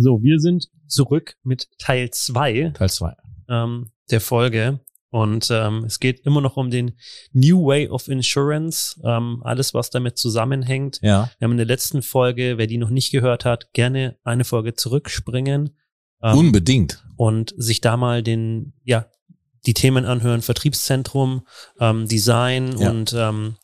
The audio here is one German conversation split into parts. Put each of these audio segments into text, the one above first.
So, wir sind zurück mit Teil zwei Teil 2. ähm, der Folge. Und ähm, es geht immer noch um den New Way of Insurance, ähm, alles, was damit zusammenhängt. Ja. Wir haben in der letzten Folge, wer die noch nicht gehört hat, gerne eine Folge zurückspringen ähm, Unbedingt. und sich da mal den, ja, die Themen anhören, Vertriebszentrum, ähm, Design Ja. und ähm,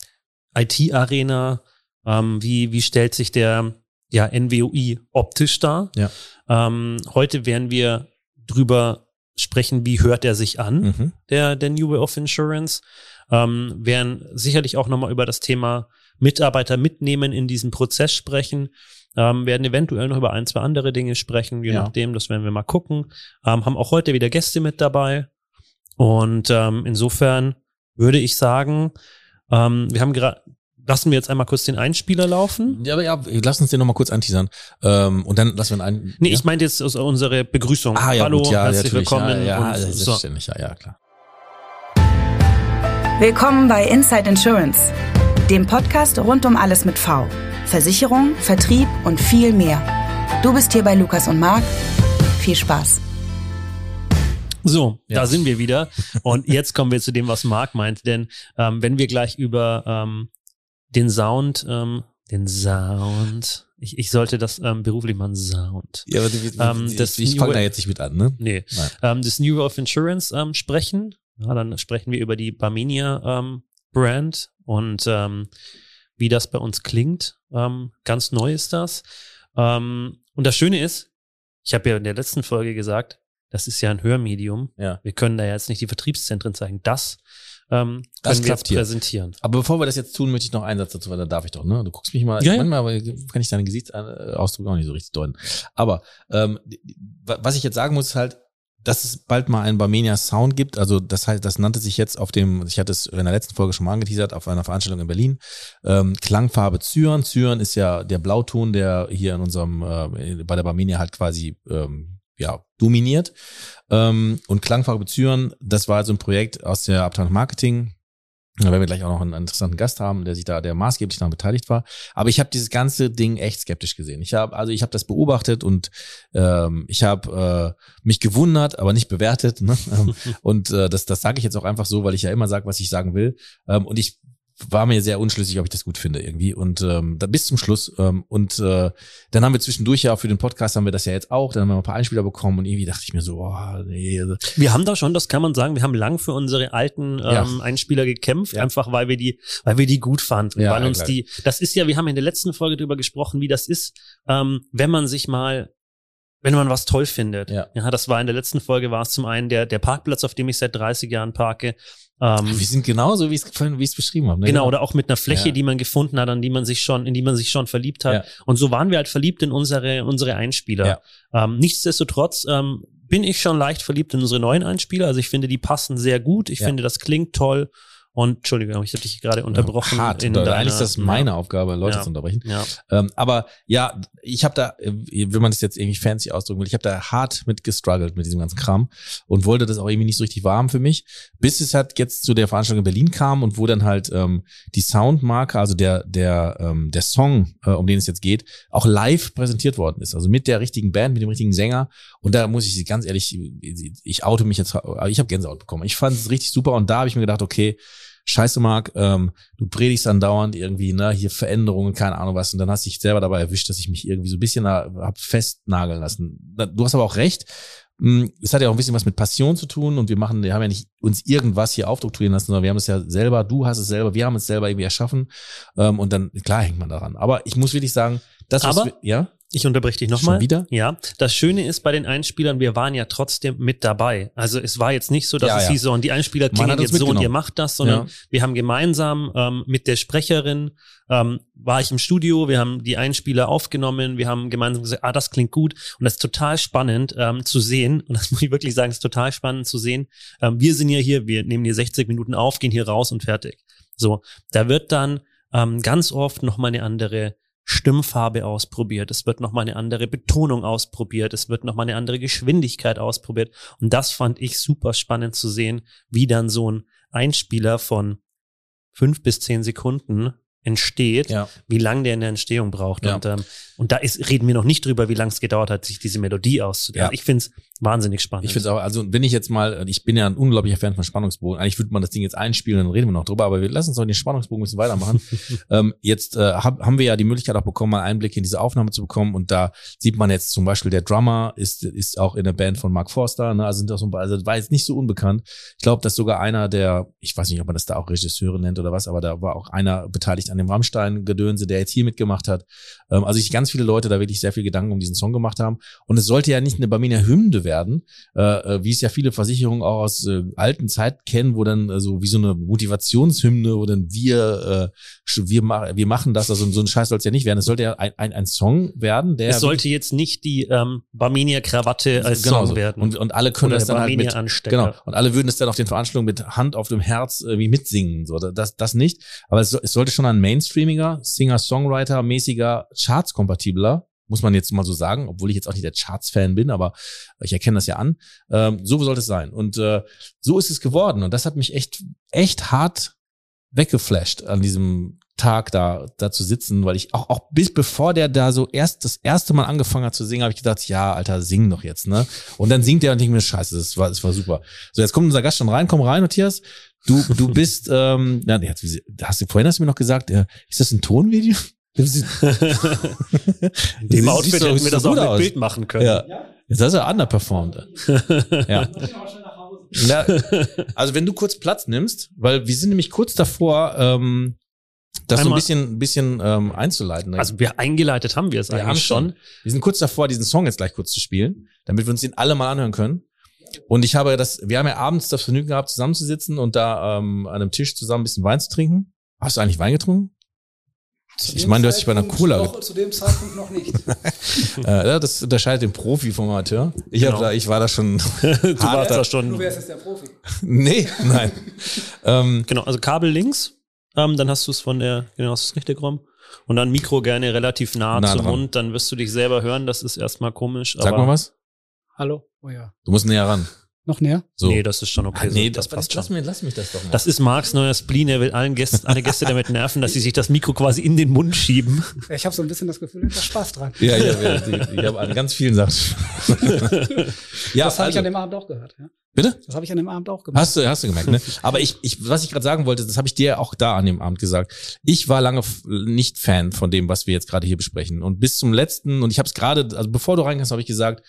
IT-Arena, ähm, wie, wie stellt sich der ja, NWOI optisch dar? Ja. Ähm, heute werden wir drüber sprechen, wie hört er sich an, Mhm. der, der New Way of Insurance. Ähm, werden sicherlich auch nochmal über das Thema Mitarbeiter mitnehmen in diesem Prozess sprechen. Ähm, werden eventuell noch über ein, zwei andere Dinge sprechen, je Ja. nachdem, das werden wir mal gucken. Ähm, haben auch heute wieder Gäste mit dabei. Und ähm, insofern würde ich sagen, ähm, wir haben gerade, lassen wir jetzt einmal kurz den Einspieler laufen. Ja, aber ja, lass uns den nochmen kurz anteasern. Ähm, und dann lassen wir einen. Nee, ja? ich meinte jetzt aus unsere Begrüßung. Ah, ja, Hallo, gut, ja, herzlich willkommen. Ja, ja, und so. selbstverständlich, ja, ja, klar. Willkommen bei Inside Insurance, dem Podcast rund um alles mit V. Versicherung, Vertrieb und viel mehr. Du bist hier bei Lukas und Marc. Viel Spaß. So, Ja. da sind wir wieder. Und jetzt kommen wir zu dem, was Marc meint. Denn ähm, wenn wir gleich über ähm, den Sound, ähm, den Sound, ich, ich sollte das ähm, beruflich machen, Sound. Ja, aber Ähm, ich, das ich fange da jetzt nicht mit an, ne? Nee, Nein. ähm, das New of Insurance ähm, sprechen. Ja, dann sprechen wir über die Barmenia ähm, Brand und ähm, wie das bei uns klingt. Ähm, ganz neu ist das. Ähm, und das Schöne ist, ich habe ja in der letzten Folge gesagt, das ist ja ein Hörmedium. Ja. Wir können da jetzt nicht die Vertriebszentren zeigen. Das, ähm, Das klappt hier. präsentieren. Aber bevor wir das jetzt tun, möchte ich noch einen Satz dazu, weil da darf ich doch, ne? Du guckst mich mal, Ja, ja. manchmal kann ich deinen Gesichtsausdruck auch nicht so richtig deuten. Aber ähm, was ich jetzt sagen muss, ist halt, dass es bald mal einen Barmenia Sound gibt. Also das heißt, das nannte sich jetzt auf dem, ich hatte es in der letzten Folge schon mal angeteasert, auf einer Veranstaltung in Berlin, ähm, Klangfarbe Cyan. Cyan ist ja der Blauton, der hier in unserem, äh, bei der Barmenia halt quasi ähm, ja, dominiert. Ähm, und Klangfarbe Cyan, das war also ein Projekt aus der Abteilung Marketing. Da werden wir gleich auch noch einen interessanten Gast haben, der sich da, der maßgeblich daran beteiligt war. Aber ich habe dieses ganze Ding echt skeptisch gesehen. Ich habe, also ich habe das beobachtet und ähm, ich habe äh, mich gewundert, aber nicht bewertet. Ne? Ähm, und äh, das, das sage ich jetzt auch einfach so, weil ich ja immer sage, was ich sagen will. Ähm, und ich war mir sehr unschlüssig, ob ich das gut finde irgendwie. Und ähm, da bis zum Schluss. Ähm, und äh, dann haben wir zwischendurch ja für den Podcast haben wir das ja jetzt auch. Dann haben wir ein paar Einspieler bekommen und irgendwie dachte ich mir so, oh, nee, also, Wir haben da schon, das kann man sagen, wir haben lang für unsere alten ähm, Ja. Einspieler gekämpft, Ja. einfach weil wir die, weil wir die gut fanden, Ja, weil uns klar. die, das ist ja, wir haben in der letzten Folge drüber gesprochen, wie das ist, ähm, wenn man sich mal wenn man was toll findet. Ja. ja, das war in der letzten Folge war es zum einen der, der Parkplatz, auf dem ich seit 30 Jahren parke. Ähm, wir sind genauso, wie ich es wie ich es beschrieben habe. Ne? Genau, oder auch mit einer Fläche, Ja. die man gefunden hat, an die man sich schon, in die man sich schon verliebt hat. Ja. Und so waren wir halt verliebt in unsere, unsere Einspieler. Ähm, nichtsdestotrotz ähm, bin ich schon leicht verliebt in unsere neuen Einspieler. Also ich finde, die passen sehr gut. Ich Ja. finde, das klingt toll. Und Entschuldigung, ich habe dich gerade unterbrochen. Hart. in deiner- eigentlich ist das meine ja. Aufgabe, Leute Ja. zu unterbrechen. Ja. Ähm, aber ja, ich habe da, äh, wenn man das jetzt irgendwie fancy ausdrücken will, ich habe da hart mit gestruggelt mit diesem ganzen Kram und wollte das auch irgendwie nicht so richtig warm für mich, bis es halt jetzt zu der Veranstaltung in Berlin kam und wo dann halt ähm, die Soundmarke, also der der ähm, der Song, äh, um den es jetzt geht, auch live präsentiert worden ist, also mit der richtigen Band, mit dem richtigen Sänger. Und da muss ich ganz ehrlich, ich oute mich jetzt, ich habe Gänsehaut bekommen. Ich fand es richtig super und da habe ich mir gedacht, okay. Scheiße, Marc, ähm, du predigst andauernd irgendwie, ne, hier Veränderungen, keine Ahnung was, und dann hast du dich selber dabei erwischt, dass ich mich irgendwie so ein bisschen hab festnageln lassen. Du hast aber auch recht. Mm, Es hat ja auch ein bisschen was mit Passion zu tun und wir machen, wir haben ja nicht uns irgendwas hier aufdoktorieren lassen, sondern wir haben es ja selber, du hast es selber, wir haben es selber irgendwie erschaffen ähm, und dann, klar hängt man daran. Aber ich muss wirklich sagen, das, was Aber- wir, ja, Ich unterbreche dich Schon nochmal. wieder? Ja. Das Schöne ist bei den Einspielern, wir waren ja trotzdem mit dabei. Also es war jetzt nicht so, dass Ja, es ja. hieß so, und die Einspieler klingen jetzt so und ihr macht das, sondern Ja. wir haben gemeinsam ähm, mit der Sprecherin, ähm, war ich im Studio, wir haben die Einspieler aufgenommen, wir haben gemeinsam gesagt, ah, das klingt gut. Und das ist total spannend ähm, zu sehen, und das muss ich wirklich sagen, es ist total spannend zu sehen. Ähm, wir sind ja hier, wir nehmen hier 60 Minuten auf, gehen hier raus und fertig. So, da wird dann ähm, ganz oft nochmal eine andere Stimmfarbe ausprobiert, es wird nochmal eine andere Betonung ausprobiert, es wird nochmal eine andere Geschwindigkeit ausprobiert. Und das fand ich super spannend zu sehen, wie dann so ein Einspieler von fünf bis zehn Sekunden entsteht, Ja. wie lange der in der Entstehung braucht. Ja. Und, ähm, und da ist, reden wir noch nicht drüber, wie lange es gedauert hat, sich diese Melodie auszudenken. Ja. Ich finde es wahnsinnig spannend. Ich finde es auch, also wenn ich jetzt mal, ich bin ja ein unglaublicher Fan von Spannungsbogen. Eigentlich würde man das Ding jetzt einspielen, dann reden wir noch drüber, aber wir lassen uns doch den Spannungsbogen ein bisschen weitermachen. ähm, jetzt äh, hab, haben wir ja die Möglichkeit auch bekommen, mal Einblick in diese Aufnahme zu bekommen und da sieht man jetzt zum Beispiel, der Drummer ist, ist auch in der Band von Mark Forster, ne? also sind auch so ein paar, also war jetzt nicht so unbekannt. Ich glaube, dass sogar einer der, ich weiß nicht, ob man das da auch Regisseure nennt oder was, aber da war auch einer beteiligt an dem Rammstein-Gedönse, der jetzt hier mitgemacht hat. Ähm, also ich ganz viele Leute da wirklich sehr viel Gedanken um diesen Song gemacht haben. Und es sollte ja nicht eine Barmenia Hymne werden, äh, äh, wie es ja viele Versicherungen auch aus äh, alten Zeit kennen, wo dann äh, so wie so eine Motivationshymne, wo dann wir, äh, wir, ma wir machen das, also so ein Scheiß soll es ja nicht werden. Es sollte ja ein, ein, ein Song werden, der es sollte jetzt nicht die ähm, Barmenia-Krawatte als Song so. werden. Und, und alle können Oder das dann halt mit, genau. Und alle würden es dann auf den Veranstaltungen mit Hand auf dem Herz irgendwie mitsingen. So, das, das nicht. Aber es, so- es sollte schon ein Mainstreamiger, Singer-Songwriter-mäßiger, Charts-kompatibler, muss man jetzt mal so sagen, obwohl ich jetzt auch nicht der Charts-Fan bin, aber ich erkenne das ja an. Ähm, so sollte es sein. Und äh, so ist es geworden. Und das hat mich echt, echt hart weggeflasht an diesem Tag da, da zu sitzen, weil ich auch, auch bis bevor der da so erst das erste Mal angefangen hat zu singen, habe ich gedacht, ja, Alter, sing doch jetzt, ne? Und dann singt er und ich mir, scheiße, das war, das war super. So, jetzt kommt unser Gast schon rein, komm rein, Matthias. Du, du bist, ähm, der hat, hast du vorhin hast du mir noch gesagt, äh, ist das ein Tonvideo? In dem Outfit hätten wir das auch gut mit aus. Bild machen können. Ja. Jetzt hast du underperformed. ja. ja. Also wenn du kurz Platz nimmst, weil wir sind nämlich kurz davor, ähm, das so ein Einmal- bisschen, bisschen ähm, einzuleiten. Also wir eingeleitet haben wir es wir haben eigentlich schon. schon. Wir sind kurz davor, diesen Song jetzt gleich kurz zu spielen, damit wir uns den alle mal anhören können. Und ich habe das, wir haben ja abends das Vergnügen gehabt, zusammenzusitzen und da ähm, an einem Tisch zusammen ein bisschen Wein zu trinken. Hast du eigentlich Wein getrunken? Zu Ich meine, du hast dich bei einer Cola Noch, zu dem Zeitpunkt noch nicht. äh, ja, das unterscheidet den Profi vom Amateur. Ich, hab Genau. da, ich war da schon. Du warst da Du schon. wärst jetzt der Profi. nee, nein. ähm, Genau, also Kabel links, ähm, dann hast du es von der, genau, hast du es richtig rum. Und dann Mikro gerne relativ nah, Nah zum dran. Mund, dann wirst du dich selber hören, das ist erstmal komisch. sag aber mal was. Hallo? Oh ja. Du musst näher ran. Noch näher? So. Nee, das ist schon okay. Ah, nee, so, das, passt lass, schon. mir, lass mich das doch mal. Das ist Marks neuer Spleen. Er will allen Gästen, alle Gäste damit nerven, dass sie sich das Mikro quasi in den Mund schieben. Ich habe so ein bisschen das Gefühl, ich habe Spaß dran. ja, ja, ja, ich, ich habe an ganz vielen Sachen. ja, das habe ich also- an dem Abend auch gehört. Ja? bitte? Das habe ich an dem Abend auch gemacht. Hast du, hast du gemerkt, ne? Aber ich, ich, was ich gerade sagen wollte, das habe ich dir auch da an dem Abend gesagt. Ich war lange nicht Fan von dem, was wir jetzt gerade hier besprechen. Und bis zum letzten, und ich habe es gerade, also bevor du reinkamst, habe ich gesagt,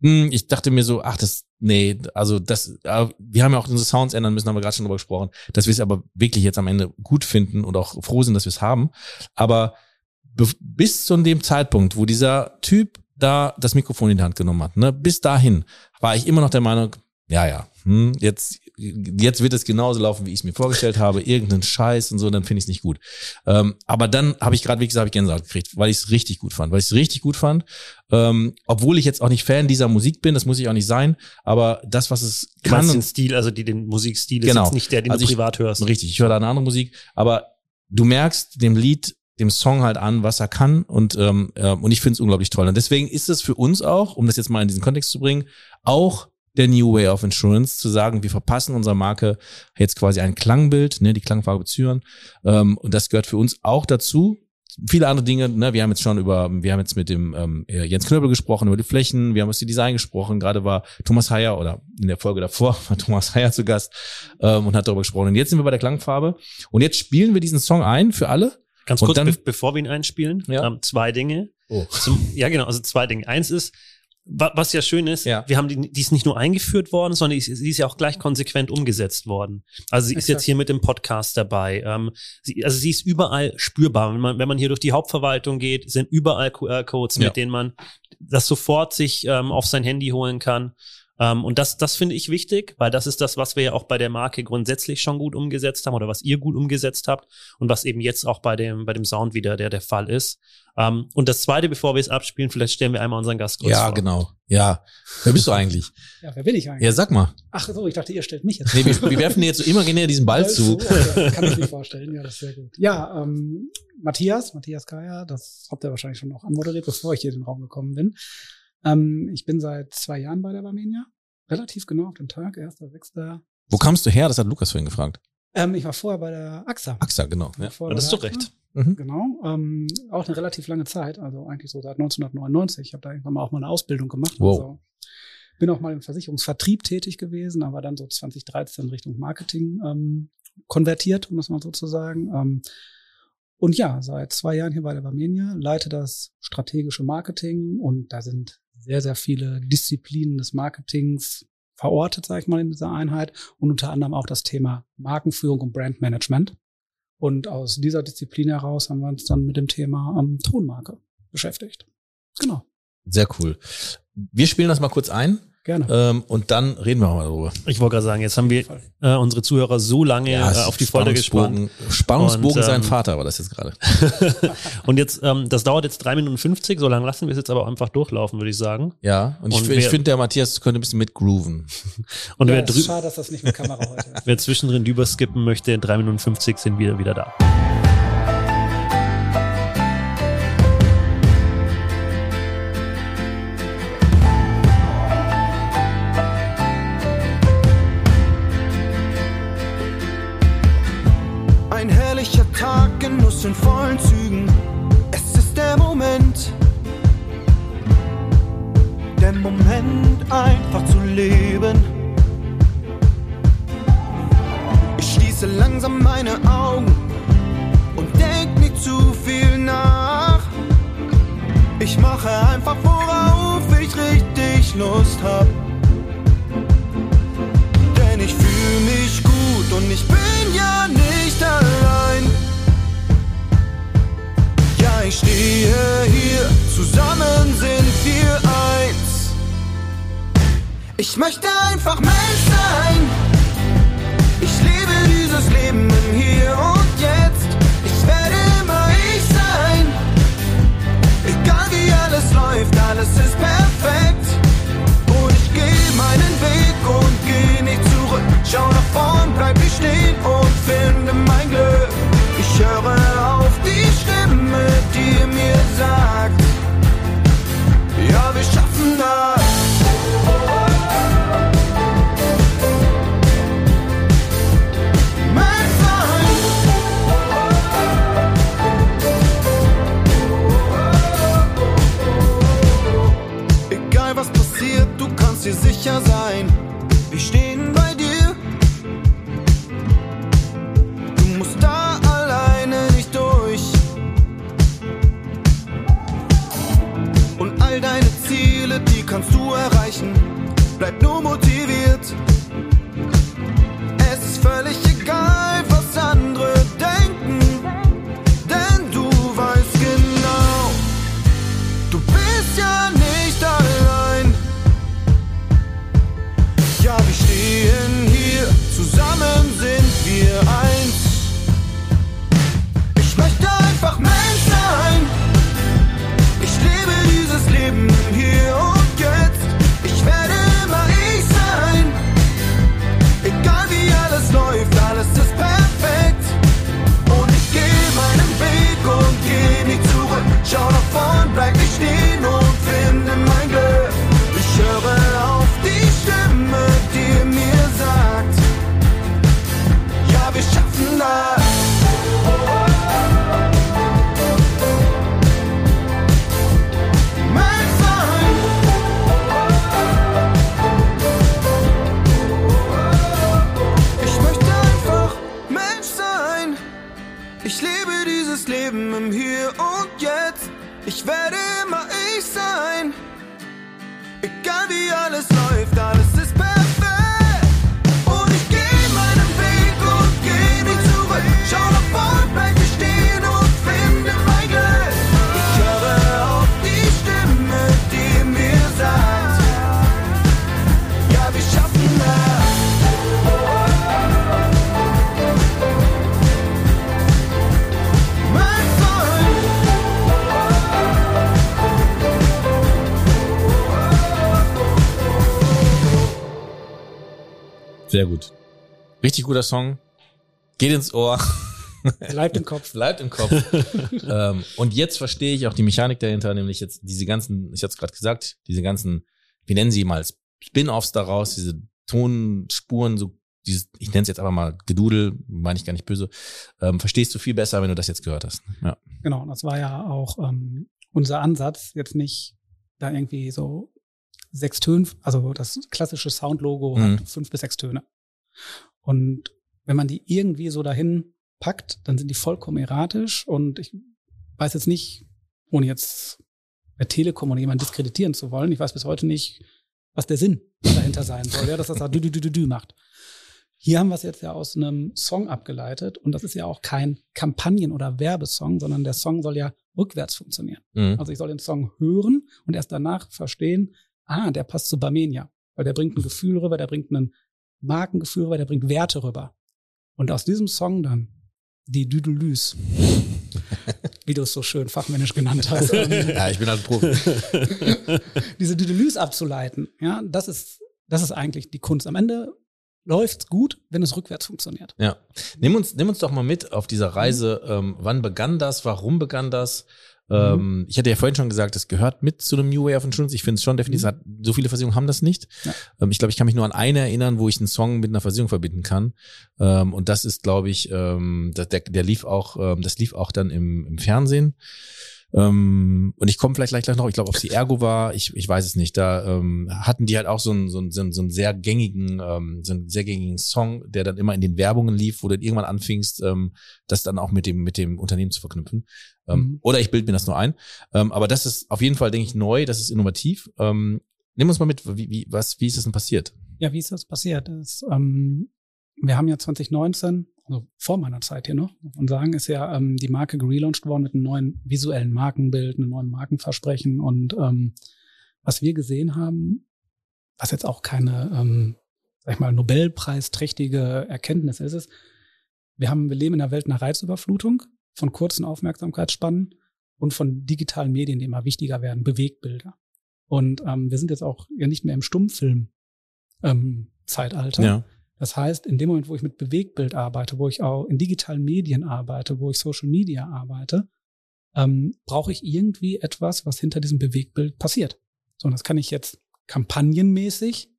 hm, ich dachte mir so, ach, das, nee, also das, äh, wir haben ja auch unsere Sounds ändern müssen, haben wir gerade schon drüber gesprochen, dass wir es aber wirklich jetzt am Ende gut finden und auch froh sind, dass wir es haben. Aber be- bis zu dem Zeitpunkt, wo dieser Typ da das Mikrofon in die Hand genommen hat, ne, bis dahin war ich immer noch der Meinung, ja, ja, hm, jetzt, jetzt wird es genauso laufen, wie ich es mir vorgestellt habe, irgendeinen Scheiß und so, dann finde ich es nicht gut. Ähm, aber dann habe ich gerade, wie gesagt, hab ich Gänsehaut gekriegt, weil ich es richtig gut fand, weil ich es richtig gut fand. Ähm, obwohl ich jetzt auch nicht Fan dieser Musik bin, das muss ich auch nicht sein, aber das, was es Du kann den Stil, also die, den Musikstil Genau. ist jetzt nicht der, den Also du ich- privat hörst. Richtig, ich höre da eine andere Musik, aber du merkst dem Lied, dem Song halt an, was er kann und ähm, äh, und ich finde es unglaublich toll. Und deswegen ist es für uns auch, um das jetzt mal in diesen Kontext zu bringen, auch der New Way of Insurance zu sagen, wir verpassen unserer Marke jetzt quasi ein Klangbild, ne, die Klangfarbe Zyren ähm, und das gehört für uns auch dazu. Viele andere Dinge, ne, wir haben jetzt schon über, wir haben jetzt mit dem ähm, äh, Jens Knöbel gesprochen, über die Flächen, wir haben über das Design gesprochen, gerade war Thomas Heyer oder in der Folge davor war Thomas Heyer zu Gast ähm, und hat darüber gesprochen. Und jetzt sind wir bei der Klangfarbe und jetzt spielen wir diesen Song ein für alle. Ganz kurz, dann- be bevor wir ihn einspielen, Ja. ähm, zwei Dinge. Oh. Zum, ja, genau, also zwei Dinge. Eins ist, was ja schön ist, Ja. wir haben die, die ist nicht nur eingeführt worden, sondern die ist, sie ist ja auch gleich konsequent umgesetzt worden. Also sie ist Exakt. jetzt hier mit dem Podcast dabei. Ähm, sie, also sie ist überall spürbar. Wenn man, wenn man hier durch die Hauptverwaltung geht, sind überall QR-Codes, Ja. mit denen man das sofort sich ähm, auf sein Handy holen kann. Ähm, und das, das finde ich wichtig, weil das ist das, was wir ja auch bei der Marke grundsätzlich schon gut umgesetzt haben oder was ihr gut umgesetzt habt und was eben jetzt auch bei dem, bei dem Sound wieder der, der Fall ist. Ähm, und das zweite, bevor wir es abspielen, vielleicht stellen wir einmal unseren Gast kurz Ja, vor. genau. Ja. Wer bist du eigentlich? Ja, wer bin ich eigentlich? Ja, sag mal. Ach so, ich dachte, ihr stellt mich jetzt. Nee, wir, wir werfen dir jetzt so imaginär diesen Ball zu. Okay, kann ich mir vorstellen. Ja, das ist sehr gut. Ja, ähm, Matthias, Matthias Kaya, das habt ihr wahrscheinlich schon noch anmoderiert, bevor ich hier in den Raum gekommen bin. Ähm, ich bin seit zwei Jahren bei der Barmenia. Relativ genau auf den Tag, erster, sechster. Wo kamst du her? Das hat Lukas vorhin gefragt. Ähm, ich war vorher bei der AXA. AXA, genau. Ja. Vorher das ist doch recht. Mhm. Genau. Ähm, auch eine relativ lange Zeit, also eigentlich so seit 1999. Ich habe da irgendwann mal auch mal eine Ausbildung gemacht. Wow. Also bin auch mal im Versicherungsvertrieb tätig gewesen, aber dann so 2013 Richtung Marketing ähm, konvertiert, um das mal so zu sagen. Ähm, und ja, seit zwei Jahren hier bei der Barmenia, leite das strategische Marketing und da sind sehr, sehr viele Disziplinen des Marketings verortet, sage ich mal, in dieser Einheit und unter anderem auch das Thema Markenführung und Brandmanagement. Und aus dieser Disziplin heraus haben wir uns dann mit dem Thema ähm, Tonmarke beschäftigt. Genau, Sehr cool. Wir spielen das mal kurz ein gerne. ähm, und dann reden wir auch mal darüber. Ich wollte gerade sagen, jetzt haben wir äh, unsere Zuhörer so lange äh, auf die Folter gespannt. Spannungsbogen, Und, sein ähm, Vater war das jetzt gerade. Und jetzt, ähm, das dauert jetzt drei Minuten 50, so lange lassen wir es jetzt aber einfach durchlaufen, würde ich sagen. Ja, und, Und ich, ich finde, der Matthias könnte ein bisschen mitgrooven. Und ja, wer, schade, dass das nicht mit Kamera heute ist. wer zwischendrin drüber skippen möchte, in drei Minuten 50 sind wir wieder da. In vollen Zügen. Es ist der Moment. Der Moment, einfach zu leben. Ich schließe langsam meine Augen und denk nicht zu viel nach. Ich mache einfach, worauf ich richtig Lust hab. Denn ich fühle mich gut und ich bin ja nicht allein. Ich stehe hier, zusammen sind wir eins. Ich möchte einfach Mensch sein. Ich lebe dieses Leben im Hier und Jetzt. Ich werde immer ich sein. Egal wie alles läuft, alles ist perfekt. Und ich gehe meinen Weg und geh nicht zurück. Schau nach vorn, bleib ich stehen und finde mein Glück. Ich höre Stimme, die mir sagt, guter Song. Geht ins Ohr. Bleibt im Kopf. Bleibt im Kopf. ähm, und jetzt verstehe ich auch die Mechanik dahinter, nämlich jetzt diese ganzen, ich hatte es gerade gesagt, diese ganzen, wie nennen sie mal, Spin-offs daraus, diese Tonspuren, so dieses, ich nenne es jetzt aber mal Gedudel, meine ich gar nicht böse, ähm, verstehst du viel besser, wenn du das jetzt gehört hast. Ja. Genau, das war ja auch ähm, unser Ansatz, jetzt nicht da irgendwie so sechs Töne, also das klassische Soundlogo Mhm. hat fünf bis sechs Töne. Und wenn man die irgendwie so dahin packt, dann sind die vollkommen erratisch und ich weiß jetzt nicht, ohne jetzt bei Telekom oder jemanden diskreditieren zu wollen, ich weiß bis heute nicht, was der Sinn dahinter sein soll, ja, dass das da dü, dü, dü, dü, dü macht. Hier haben wir es jetzt ja aus einem Song abgeleitet und das ist ja auch kein Kampagnen- oder Werbesong, sondern der Song soll ja rückwärts funktionieren. Mhm. Also ich soll den Song hören und erst danach verstehen, ah, der passt zu Barmenia, weil der bringt ein Gefühl rüber, der bringt ein Markengefühl rüber, der bringt Werte rüber. Und aus diesem Song dann die Düdelüs, wie du es so schön fachmännisch genannt hast, Ja, ich bin halt ein Profi. diese Düdelüs abzuleiten, ja, das ist, das ist eigentlich die Kunst. Am Ende läuft's gut, wenn es rückwärts funktioniert. Ja. Nimm uns, nimm uns doch mal mit auf dieser Reise. Ähm, wann begann das? Warum begann das? Ähm, ich hatte ja vorhin schon gesagt, es gehört mit zu einem New Way of Insurance. Ich finde es schon definitiv, es hat, so viele Versicherungen haben das nicht. Ja. Ähm, ich glaube, ich kann mich nur an eine erinnern, wo ich einen Song mit einer Versicherung verbinden kann. Ähm, und das ist, glaube ich, der, der, lief auch, das lief auch dann im, im Fernsehen. Ähm, und ich komme vielleicht gleich, gleich noch, ich glaube, ob es die Ergo war, ich, ich weiß es nicht. Da ähm, hatten die halt auch so einen, so einen, so einen, so einen sehr gängigen, ähm, so einen sehr gängigen Song, der dann immer in den Werbungen lief, wo du dann irgendwann anfingst, ähm, das dann auch mit dem, mit dem Unternehmen zu verknüpfen. Ähm, Mhm. Oder ich bilde mir das nur ein. Ähm, aber das ist auf jeden Fall, denke ich, neu, das ist innovativ. Ähm, nimm uns mal mit, wie, wie, was, wie ist das denn passiert? Ja, wie ist das passiert? Das, ähm, wir haben ja 2019, also vor meiner Zeit hier noch, man sagen, ist ja ähm, die Marke gelauncht worden mit einem neuen visuellen Markenbild, einem neuen Markenversprechen. Und ähm, was wir gesehen haben, was jetzt auch keine, ähm, sag ich mal, Nobelpreisträchtige Erkenntnis ist, ist, wir haben, wir leben in einer Welt einer Reizüberflutung von kurzen Aufmerksamkeitsspannen und von digitalen Medien, die immer wichtiger werden, Bewegbilder. Und ähm, wir sind jetzt auch ja nicht mehr im Stummfilm ähm, Zeitalter. Ja. Das heißt, in dem Moment, wo ich mit Bewegtbild arbeite, wo ich auch in digitalen Medien arbeite, wo ich Social Media arbeite, ähm, brauche ich irgendwie etwas, was hinter diesem Bewegtbild passiert. So, und das kann ich jetzt kampagnenmäßig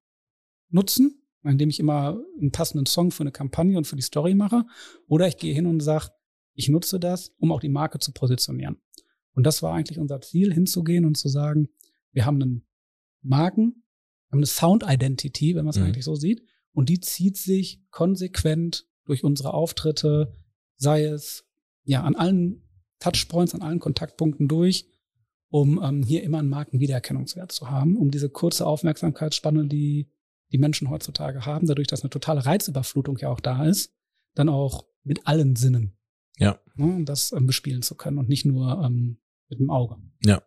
nutzen, indem ich immer einen passenden Song für eine Kampagne und für die Story mache. Oder ich gehe hin und sage, ich nutze das, um auch die Marke zu positionieren. Und das war eigentlich unser Ziel, hinzugehen und zu sagen, wir haben einen Marken, wir haben eine Sound Identity, wenn man es Mhm. eigentlich so sieht, und die zieht sich konsequent durch unsere Auftritte, sei es ja an allen Touchpoints, an allen Kontaktpunkten durch, um ähm, hier immer einen Markenwiedererkennungswert zu haben, um diese kurze Aufmerksamkeitsspanne, die die Menschen heutzutage haben, dadurch, dass eine totale Reizüberflutung ja auch da ist, dann auch mit allen Sinnen Ja. ne, das ähm, bespielen zu können und nicht nur ähm, mit dem Auge. Ja.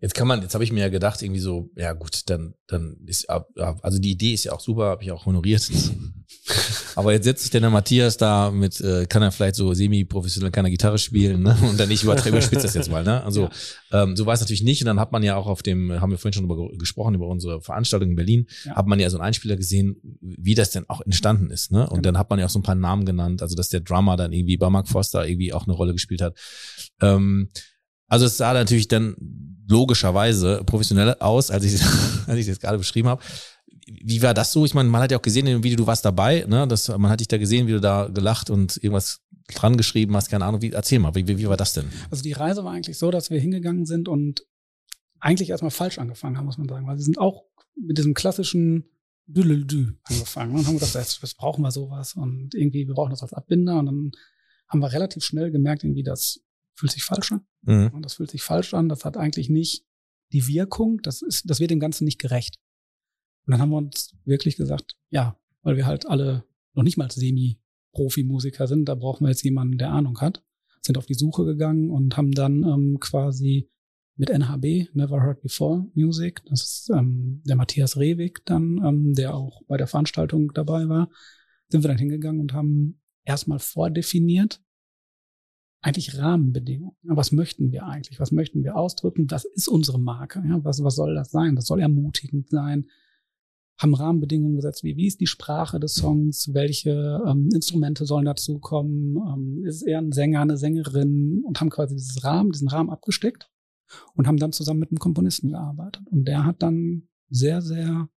Jetzt kann man, jetzt habe ich mir ja gedacht, irgendwie so, ja gut, dann, dann ist, ja, also die Idee ist ja auch super, habe ich auch honoriert. Aber jetzt setzt sich denn der Matthias da mit, äh, kann er vielleicht so semi-professionell keine Gitarre spielen, ne? Und dann nicht übertreiben, überspitzt das jetzt mal, ne? Also ähm, so war es natürlich nicht. Und dann hat man ja auch auf dem, haben wir vorhin schon drüber gesprochen, über unsere Veranstaltung in Berlin, Ja. hat man ja so einen Einspieler gesehen, wie das denn auch entstanden ist, ne? Und Genau. dann hat man ja auch so ein paar Namen genannt, also dass der Drummer dann irgendwie bei Mark Foster irgendwie auch eine Rolle gespielt hat. Ähm, also es sah natürlich dann logischerweise professionell aus, als ich als ich das gerade beschrieben habe. Wie war das so? Ich meine, man hat ja auch gesehen in dem Video, du warst dabei, ne? Das, man hat dich da gesehen, wie du da gelacht und irgendwas dran geschrieben hast, keine Ahnung. Wie, erzähl mal, wie, wie, war das denn? Also die Reise war eigentlich so, dass wir hingegangen sind und eigentlich erstmal falsch angefangen haben, muss man sagen, weil wir sind auch mit diesem klassischen Düdelü angefangen und haben gedacht, jetzt, jetzt brauchen wir sowas und irgendwie, wir brauchen das als Abbinder und dann haben wir relativ schnell gemerkt, irgendwie, das fühlt sich falsch an. Mhm. Das fühlt sich falsch an, das hat eigentlich nicht die Wirkung, das ist, das wird dem Ganzen nicht gerecht. Und dann haben wir uns wirklich gesagt, ja, weil wir halt alle noch nicht mal Semi-Profi-Musiker sind, da brauchen wir jetzt jemanden, der Ahnung hat, sind auf die Suche gegangen und haben dann ähm, quasi mit NHB, Never Heard Before Music, das ist ähm, der Matthias Rewig dann, ähm, der auch bei der Veranstaltung dabei war, sind wir dann hingegangen und haben erstmal vordefiniert, eigentlich Rahmenbedingungen. Was möchten wir eigentlich? Was möchten wir ausdrücken? Das ist unsere Marke. Ja, was, was soll das sein? Das soll ermutigend sein. Haben Rahmenbedingungen gesetzt, wie, wie ist die Sprache des Songs? Welche ähm, Instrumente sollen dazukommen? Ähm, ist es eher ein Sänger, eine Sängerin? Und haben quasi dieses Rahmen, diesen Rahmen abgesteckt und haben dann zusammen mit einem Komponisten gearbeitet. Und der hat dann sehr, sehr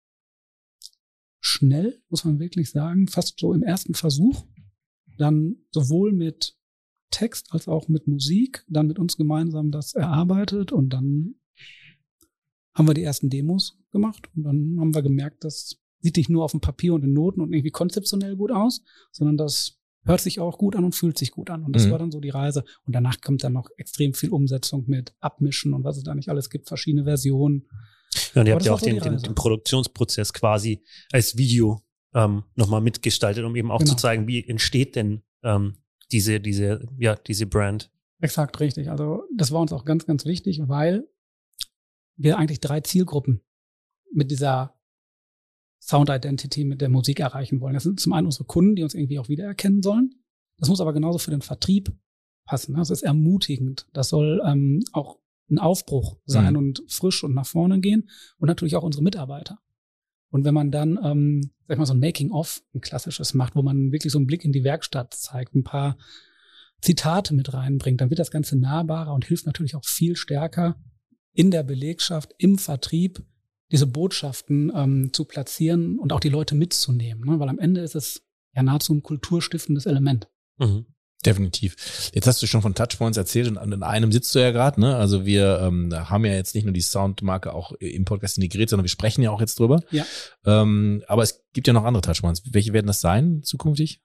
schnell, muss man wirklich sagen, fast so im ersten Versuch, dann sowohl mit Text als auch mit Musik, dann mit uns gemeinsam das erarbeitet und dann haben wir die ersten Demos gemacht und dann haben wir gemerkt, das sieht nicht nur auf dem Papier und in Noten und irgendwie konzeptionell gut aus, sondern das hört sich auch gut an und fühlt sich gut an. Und das Mhm. war dann so die Reise. Und danach kommt dann noch extrem viel Umsetzung mit Abmischen und was es da nicht alles gibt, verschiedene Versionen. Ja, und ihr habt ja auch so den, den, den Produktionsprozess quasi als Video ähm, nochmal mitgestaltet, um eben auch Genau. zu zeigen, wie entsteht denn ähm, diese, diese, ja, diese Brand. Exakt richtig. Also das war uns auch ganz, ganz wichtig, weil wir eigentlich drei Zielgruppen mit dieser Sound Identity mit der Musik erreichen wollen. Das sind zum einen unsere Kunden, die uns irgendwie auch wiedererkennen sollen. Das muss aber genauso für den Vertrieb passen. Das ist ermutigend. Das soll ähm, auch ein Aufbruch sein Mhm. und frisch und nach vorne gehen. Und natürlich auch unsere Mitarbeiter. Und wenn man dann, ähm, sag ich mal, so ein Making-of, ein klassisches macht, wo man wirklich so einen Blick in die Werkstatt zeigt, ein paar Zitate mit reinbringt, dann wird das Ganze nahbarer und hilft natürlich auch viel stärker in der Belegschaft, im Vertrieb, diese Botschaften ähm, zu platzieren und auch die Leute mitzunehmen. Ne? Weil am Ende ist es ja nahezu ein kulturstiftendes Element. Mhm. Definitiv. Jetzt hast du schon von Touchpoints erzählt und an einem sitzt du ja gerade, ne? Also wir ähm, haben ja jetzt nicht nur die Soundmarke auch im Podcast integriert, sondern wir sprechen ja auch jetzt drüber. Ja. Ähm, aber es gibt ja noch andere Touchpoints. Welche werden das sein zukünftig?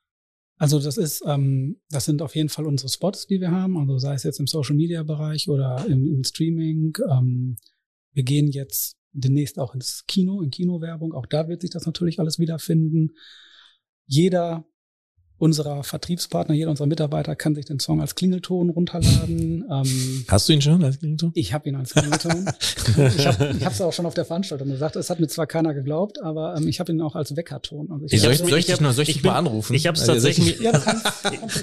Also das ist, ähm, das sind auf jeden Fall unsere Spots, die wir haben. Also sei es jetzt im Social Media Bereich oder im, im Streaming. Ähm, wir gehen jetzt demnächst auch ins Kino, in Kinowerbung. Auch da wird sich das natürlich alles wiederfinden. Jeder unserer Vertriebspartner, jeder unserer Mitarbeiter kann sich den Song als Klingelton runterladen. Ähm, Hast du ihn schon? als Klingelton? ich habe ihn als Klingelton. ich habe es auch schon auf der Veranstaltung gesagt. Es hat mir zwar keiner geglaubt, aber ähm, ich habe ihn auch als Weckerton. Also Ich soll ich, soll ich ich dich, nur, soll ich ich dich bin- mal anrufen? Ich habe es Also, soll ich- tatsächlich. Ja, gerne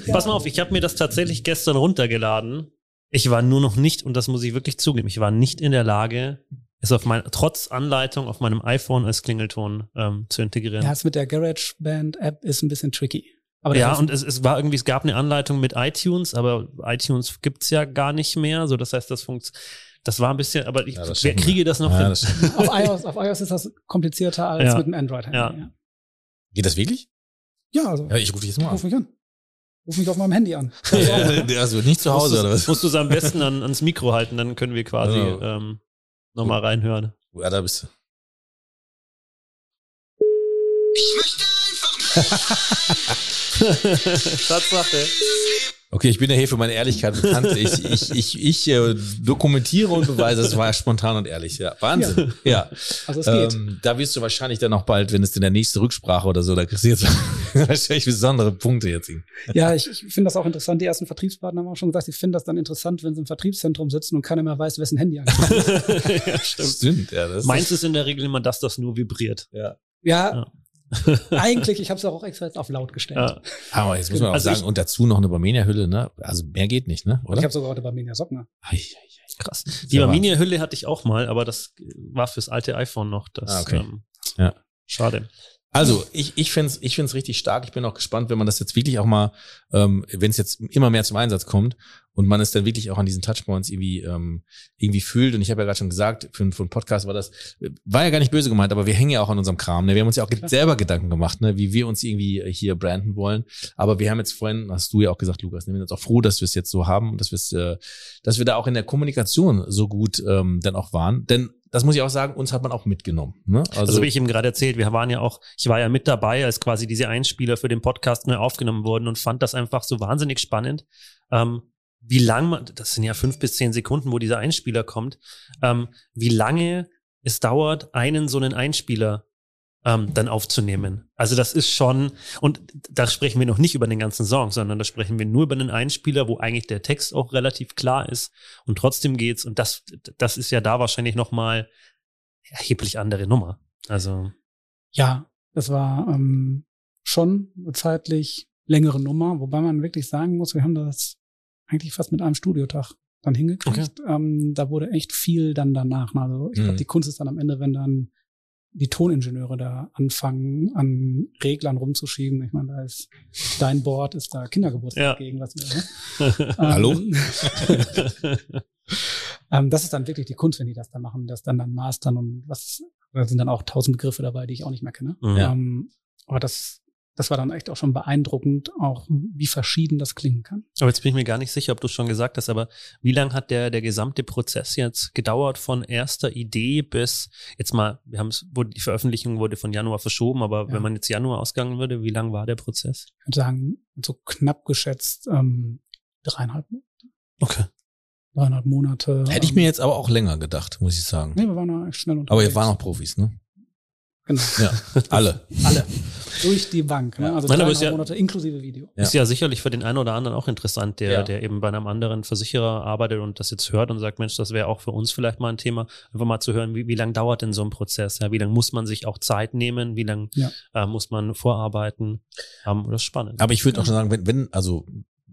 Pass mal auf, ich habe mir das tatsächlich gestern runtergeladen. Ich war nur noch nicht, und das muss ich wirklich zugeben, ich war nicht in der Lage, es auf mein, trotz Anleitung auf meinem iPhone als Klingelton ähm, zu integrieren. Ja, es mit der GarageBand-App ist ein bisschen tricky. Aber ja, und es, es war irgendwie, es gab eine Anleitung mit iTunes, aber iTunes gibt's ja gar nicht mehr. So, das heißt, das funktioniert. Das war ein bisschen, aber ich Ja, das wer kriege das noch Ja, hin. das auf, iOS, auf iOS ist das komplizierter als Ja. mit einem Android-Handy. Ja. Ja. Geht das wirklich? ja, also Ja, ich rufe dich jetzt mal ruf an. mich an. Ruf mich auf meinem Handy an. also nicht zu Hause oder was? Musst du es am besten an, ans Mikro halten, dann können wir quasi Ja. ähm, nochmal reinhören. Ja, da bist du. Ich möchte Tatsache. Okay, ich bin ja hier für meine Ehrlichkeit bekannt. Ich, ich, ich, ich äh, dokumentiere und beweise, es war spontan und ehrlich. Ja, Wahnsinn. Ja. Also es geht. Ähm, da wirst du wahrscheinlich dann auch bald, wenn es in der nächste Rücksprache oder so, da kriegst du jetzt wahrscheinlich besondere Punkte jetzt. Ja, ich, ich finde das auch interessant. Die ersten Vertriebspartner haben auch schon gesagt, sie finden das dann interessant, wenn sie im Vertriebszentrum sitzen und keiner mehr weiß, wessen Handy angeht. ja, stimmt. Stimmt, ja. Das Meins ist in der Regel immer das, das nur vibriert. ja. Ja, eigentlich, ich habe es auch extra jetzt auf laut gestellt. Ja. Aber jetzt muss man auch Also sagen, ich- und dazu noch eine Barmenia-Hülle, ne? Also mehr geht nicht, ne? Oder? ich habe sogar heute bei Menia Sockner. Ei, ei, ei. Krass. Die Arminia-Hülle hatte ich auch mal, aber das war fürs alte iPhone noch. Das, Ah, okay. ähm, Ja. Schade. Also ich, ich finde es ich find's richtig stark. Ich bin auch gespannt, wenn man das jetzt wirklich auch mal, ähm, wenn es jetzt immer mehr zum Einsatz kommt und man es dann wirklich auch an diesen Touchpoints irgendwie ähm, irgendwie fühlt. Und ich habe ja gerade schon gesagt, für, für einen Podcast war das, war ja gar nicht böse gemeint, aber wir hängen ja auch an unserem Kram. Ne? Wir haben uns ja auch Klar. selber Gedanken gemacht, ne? wie wir uns irgendwie hier branden wollen. Aber wir haben jetzt vorhin, hast du ja auch gesagt, Lukas, ne? wir sind jetzt auch froh, dass wir es jetzt so haben und dass, wir's, äh, dass wir da auch in der Kommunikation so gut ähm, dann auch waren. Denn das muss ich auch sagen, uns hat man auch mitgenommen. Ne? Also, wie ich eben gerade erzählt, wir waren ja auch, ich war ja mit dabei, als quasi diese Einspieler für den Podcast neu aufgenommen wurden und fand das einfach so wahnsinnig spannend. Ähm, wie lang man, das sind ja fünf bis zehn Sekunden, wo dieser Einspieler kommt, ähm, wie lange es dauert, einen so einen Einspieler ähm, dann aufzunehmen. Also das ist schon, und da sprechen wir noch nicht über den ganzen Song, sondern da sprechen wir nur über einen Einspieler, wo eigentlich der Text auch relativ klar ist und trotzdem geht's. Und das, das ist ja da wahrscheinlich nochmal erheblich andere Nummer. Also, Ja, das war ähm, schon eine zeitlich längere Nummer, wobei man wirklich sagen muss, wir haben das eigentlich fast mit einem Studiotag dann hingekriegt. Ähm, da wurde echt viel dann danach. Also ich Mhm. glaube, die Kunst ist dann am Ende, wenn dann die Toningenieure da anfangen, an Reglern rumzuschieben. Ich meine, da ist dein Board, ist da Kindergeburtstag Ja. gegen was wir. ne? Hallo? Ähm, ähm, das ist dann wirklich die Kunst, wenn die das dann machen, das dann dann mastern und was Da sind dann auch tausend Begriffe dabei, die ich auch nicht mehr kenne. Mhm. Ja. Ähm, aber das, das war dann echt auch schon beeindruckend, auch wie verschieden das klingen kann. Aber jetzt bin ich mir gar nicht sicher, ob du es schon gesagt hast, aber wie lang hat der, der gesamte Prozess jetzt gedauert von erster Idee bis jetzt mal, wir haben es, die Veröffentlichung wurde von Januar verschoben, aber Ja. wenn man jetzt Januar ausgegangen würde, wie lang war der Prozess? Ich würde sagen, so knapp geschätzt ähm, dreieinhalb, Okay. dreieinhalb Monate. Hätte ich mir jetzt aber auch länger gedacht, muss ich sagen. Nee, wir waren da echt schnell unterwegs. Aber ihr waren auch Profis, ne? Genau, Ja, alle. alle. Durch die Bank. Ne? Ja. Also Nein, aber ist ja- Monate inklusive Video. Ja. Ist ja sicherlich für den einen oder anderen auch interessant, der, Ja. der eben bei einem anderen Versicherer arbeitet und das jetzt hört und sagt, Mensch, das wäre auch für uns vielleicht mal ein Thema, einfach mal zu hören, wie, wie lange dauert denn so ein Prozess? Ja, wie lange muss man sich auch Zeit nehmen? Wie lange Ja. äh, muss man vorarbeiten? Ähm, das ist spannend. Aber ich würde auch schon sagen, wenn, wenn, also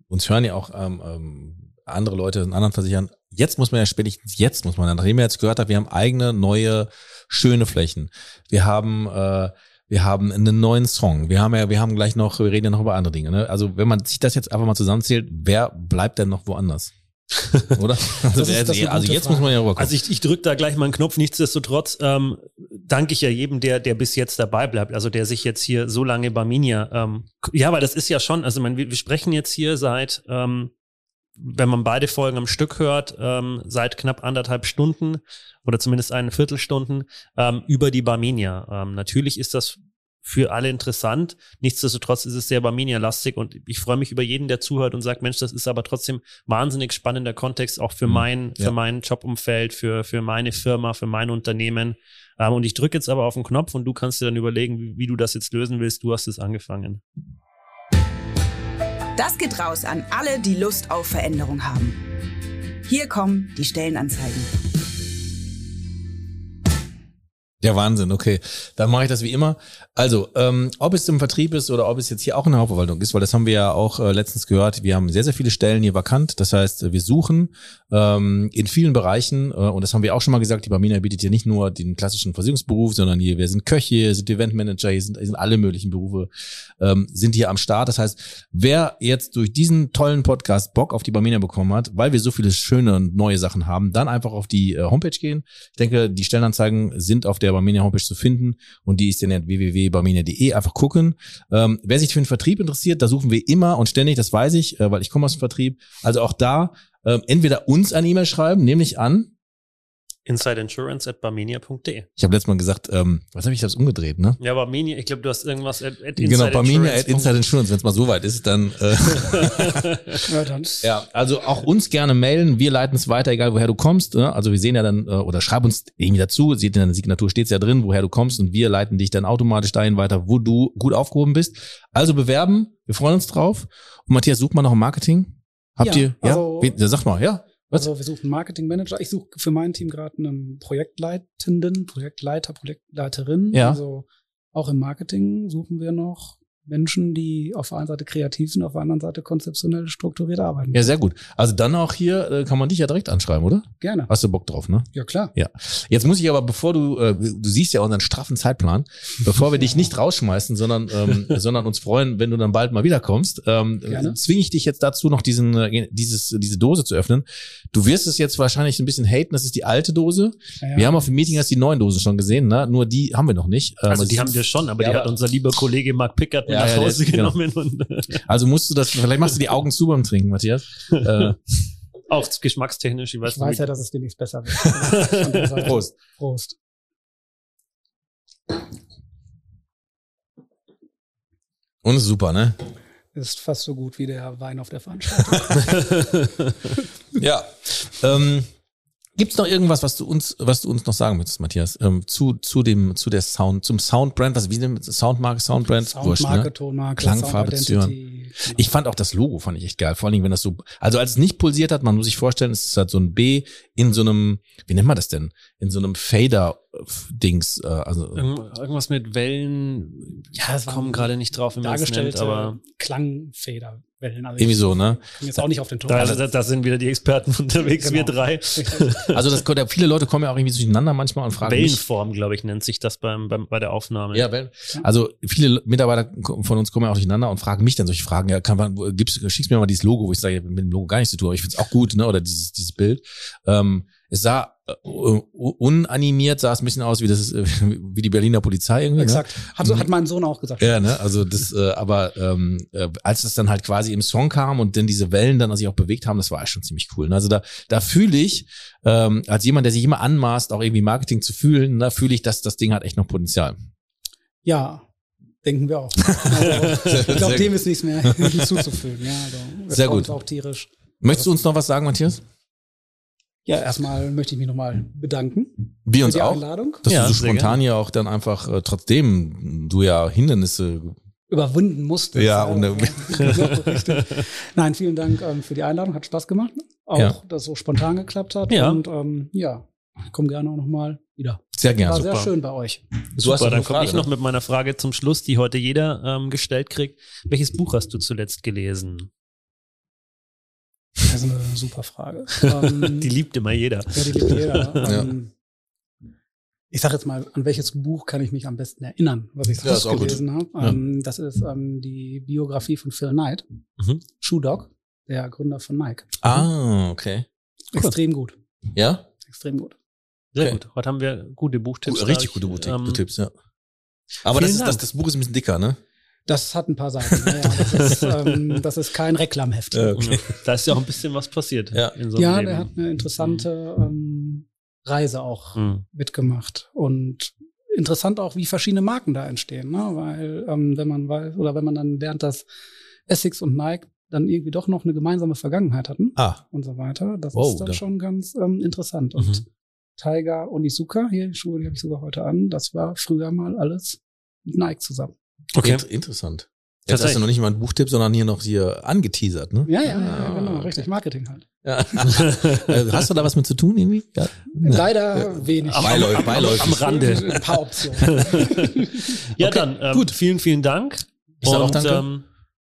uns hören ja auch ähm, ähm, andere Leute in anderen Versichern, jetzt muss man ja spätestens jetzt muss man, nachdem wir jetzt gehört haben, wir haben eigene, neue, schöne Flächen. Wir haben, äh, wir haben einen neuen Song. Wir haben ja, wir haben gleich noch, wir reden ja noch über andere Dinge. Ne? Also wenn man sich das jetzt einfach mal zusammenzählt, wer bleibt denn noch woanders? Oder? Also, wer- also jetzt muss man ja rüberkommen. Also ich, ich drücke da gleich mal einen Knopf. Nichtsdestotrotz ähm, danke ich ja jedem, der, der bis jetzt dabei bleibt, also der sich jetzt hier so lange bei Minia, ähm, ja, weil das ist ja schon, also man, wir, wir sprechen jetzt hier seit, ähm, wenn man beide Folgen am Stück hört, ähm, seit knapp anderthalb Stunden oder zumindest eine Viertelstunden ähm, über die Barminia. Ähm, natürlich ist das für alle interessant. Nichtsdestotrotz ist es sehr Barminia-lastig und ich freue mich über jeden, der zuhört und sagt, Mensch, das ist aber trotzdem wahnsinnig spannender Kontext auch für Mhm. mein, für Ja. mein Jobumfeld, für, für meine Firma, für mein Unternehmen. Ähm, und ich drücke jetzt aber auf den Knopf und du kannst dir dann überlegen, wie, wie du das jetzt lösen willst. Du hast es angefangen. Das geht raus an alle, die Lust auf Veränderung haben. Hier kommen die Stellenanzeigen. Ja, Wahnsinn, okay. Dann mache ich das wie immer. Also, ähm, ob es im Vertrieb ist oder ob es jetzt hier auch in der Hauptverwaltung ist, weil das haben wir ja auch äh, letztens gehört, wir haben sehr, sehr viele Stellen hier vakant. Das heißt, äh, wir suchen ähm, in vielen Bereichen, äh, und das haben wir auch schon mal gesagt, die Bamina bietet hier nicht nur den klassischen Versicherungsberuf, sondern hier, wir sind Köche, hier sind Eventmanager, hier sind, hier sind alle möglichen Berufe, ähm, sind hier am Start. Das heißt, wer jetzt durch diesen tollen Podcast Bock auf die Bamina bekommen hat, weil wir so viele schöne und neue Sachen haben, dann einfach auf die äh, Homepage gehen. Ich denke, die Stellenanzeigen sind auf der Barmenia Homepage zu finden und die ist dann www.barmenia.de. Einfach gucken. Ähm, wer sich für den Vertrieb interessiert, da suchen wir immer und ständig, das weiß ich, äh, weil ich komme aus dem Vertrieb. Also auch da ähm, entweder uns eine E-Mail schreiben, nämlich an, Insideinsurance at barmenia.de. ich habe letztes Mal gesagt, ähm, was habe ich das umgedreht, ne? Ja, Barmenia, ich glaube, du hast irgendwas at, at Genau, Barmenia at insideinsurance.de. Inside Insurance, wenn es mal so weit ist, dann äh, Ja, dann Ja, also auch uns gerne melden. Wir leiten es weiter, egal woher du kommst. Ne? Also wir sehen ja dann, äh, oder schreib uns irgendwie dazu, seht in der Signatur steht ja drin, woher du kommst und wir leiten dich dann automatisch dahin weiter, wo du gut aufgehoben bist. Also bewerben, wir freuen uns drauf. Und Matthias, sucht mal noch im Marketing. Habt Ja, ihr, ja? also- sag mal, ja. Was? Also wir suchen Marketingmanager. Ich suche für mein Team gerade einen Projektleitenden, Projektleiter, Projektleiterin. Ja. Also auch im Marketing suchen wir noch Menschen, die auf der einen Seite kreativ sind, auf der anderen Seite konzeptionell strukturiert arbeiten. Ja, sehr gut. Also dann auch hier äh, kann man dich ja direkt anschreiben, oder? Gerne. Hast du Bock drauf, ne? Ja, klar. Jetzt muss ich aber, bevor du, äh, du siehst ja unseren straffen Zeitplan, bevor wir dich nicht rausschmeißen, sondern, ähm, sondern uns freuen, wenn du dann bald mal wiederkommst, ähm, Gerne. zwinge ich dich jetzt dazu, noch diesen, äh, dieses, diese Dose zu öffnen. Du wirst es jetzt wahrscheinlich ein bisschen haten, das ist die alte Dose. Ja, ja. Wir haben auf dem Meeting erst die neuen Dosen schon gesehen, ne? Nur die haben wir noch nicht. Ähm, Also die haben wir schon, aber Ja, die hat unser lieber Kollege Mark Pickert Ja, nach ja, Hause ist- genau. genommen und Also musst du das, vielleicht machst du die Augen zu beim Trinken, Matthias. Äh, auch geschmackstechnisch, ich weiß, Ich weiß nicht. ja, dass es demnächst besser wird. Prost. Prost. Und ist super, ne? Ist fast so gut wie der Wein auf der Veranstaltung. Ja. Ähm, Gibt's noch irgendwas, was du uns, was du uns noch sagen möchtest, Matthias, ähm, zu zu dem zu der Sound, zum Soundbrand, was wie denn Soundmarke, Soundbrand, Wurscht, Soundmarke, ne? Tonmarke, Klangfarbe, Sound Identity. Ich fand auch das Logo fand ich echt geil, vor allen Dingen wenn das so, also als es nicht pulsiert hat, man muss sich vorstellen, es ist halt so ein B in so einem, wie nennt man das denn, in so einem Fader Dings, äh, also Irgend- Irgendwas mit Wellen, ja, das war kommen gerade nicht drauf, wie man es nennt, aber Klangfederwellen. Also irgendwie so, ne? jetzt auch nicht auf den Ton. da, da, da sind wieder die Experten unterwegs, wir Genau. drei. Also das viele Leute kommen ja auch irgendwie durcheinander manchmal und fragen Wellenform, glaube ich, nennt sich das beim, beim, bei der Aufnahme. Ja, Wellen. Also viele Mitarbeiter von uns kommen ja auch durcheinander und fragen mich dann solche Fragen. Ja, kann man, gib's, schickst mir mal dieses Logo, wo ich sage, mit dem Logo gar nichts zu tun, aber ich find's auch gut, ne? Oder dieses, dieses Bild. Ähm, Es sah äh, unanimiert, sah es ein bisschen aus wie das wie die Berliner Polizei irgendwie. Exakt. Hat, so, hat mein Sohn auch gesagt. Ja, ne? Also das, äh, aber ähm, äh, als es dann halt quasi im Song kam und dann diese Wellen dann sich auch bewegt haben, das war schon ziemlich cool. Ne? Also da, da fühle ich, ähm, als jemand, der sich immer anmaßt, auch irgendwie Marketing zu fühlen, da fühle ich, dass das Ding hat echt noch Potenzial. Ja, denken wir auch. Also, ich glaube, dem ist nichts mehr hinzuzufügen. Ja, also, Sehr gut. auch tierisch. Möchtest du uns noch was sagen, Matthias? Ja, erstmal möchte ich mich nochmal bedanken Wir für uns die auch. Einladung. Dass Ja, du so spontan ja auch dann einfach, äh, trotzdem du ja Hindernisse Überwinden musste. Ja, und, äh, richtig. Nein, vielen Dank ähm, für die Einladung. Hat Spaß gemacht. Auch, Ja. dass es so spontan geklappt hat. Ja. Und ähm, ja, ich komme gerne auch nochmal wieder. sehr gerne. War super. sehr schön bei euch. Du hast Super, noch dann komme ich ne? noch mit meiner Frage zum Schluss, die heute jeder ähm, gestellt kriegt. Welches Buch hast du zuletzt gelesen? Das ist eine super Frage. Ähm, Die liebt immer jeder. Ja, die liebt jeder. Ähm, Ich sage jetzt mal, an welches Buch kann ich mich am besten erinnern, was ich Ja, sonst gelesen habe. Ja. Ähm, das ist ähm, die Biografie von Phil Knight, Mhm. Shoe Dog, der Gründer von Nike. Ah, okay. Extrem gut. Ja? Extrem gut. Sehr Okay. gut. Heute haben wir gute Buchtipps. Gut, richtig gute Boutique, ähm, Tipps, ja. Aber das, ist, das, das Buch ist ein bisschen dicker, ne? Das hat ein paar Seiten. Ja, ja, das, ist, ähm, das ist kein Reklamheft. Ja, Da ist ja auch ein bisschen was passiert. Ja. in so einem Ja, Leben. der hat eine interessante ähm, Reise auch Mhm. mitgemacht. Und interessant auch, wie verschiedene Marken da entstehen, ne? Weil ähm, wenn man weiß, oder wenn man dann lernt, dass Essex und Nike dann irgendwie doch noch eine gemeinsame Vergangenheit hatten Ah, und so weiter, das Wow, ist dann da- schon ganz ähm, interessant. Und Mhm. Tiger Onisuka, hier die Schuhe, die habe ich sogar heute an, das war früher mal alles mit Nike zusammen. Okay. int interessant. Jetzt hast Tatsächlich. du noch nicht mal einen Buchtipp, sondern hier noch hier angeteasert, ne? Ja, ja, ja, Ah, genau, okay. richtig, Marketing halt. Ja. Äh, hast du da was mit zu tun irgendwie? Ja. Leider wenig. Aber- Beiläufig, am- beiläufig. am Rande. Ein paar Optionen. ja, Okay, dann ähm, gut. vielen, vielen Dank. Ich sag auch Und, danke. Ähm,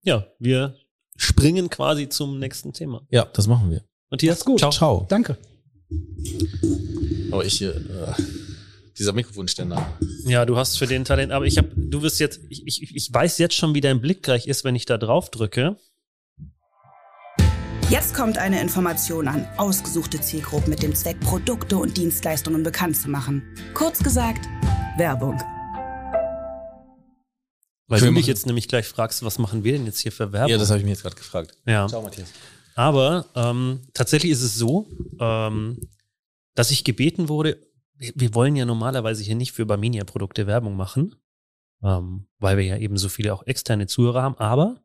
ja, wir springen quasi zum nächsten Thema. Ja, das machen wir. Matthias, gut. ciao. Ciao. Danke. Oh, ich, äh, dieser Mikrofonständer. Ja, du hast für den Talent, aber ich habe, du wirst jetzt, ich, ich, ich weiß jetzt schon, wie dein Blick gleich ist, wenn ich da drauf drücke. Jetzt kommt eine Information an ausgesuchte Zielgruppen mit dem Zweck, Produkte und Dienstleistungen bekannt zu machen. Kurz gesagt, Werbung. Weil du mich jetzt nämlich gleich fragst, was machen wir denn jetzt hier für Werbung? Ja, das habe ich mir jetzt gerade gefragt. ja. Ciao, Matthias. Aber ähm, tatsächlich ist es so, ähm, dass ich gebeten wurde, wir, wollen ja normalerweise hier nicht für Barminia-Produkte Werbung machen, ähm, weil wir ja eben so viele auch externe Zuhörer haben, aber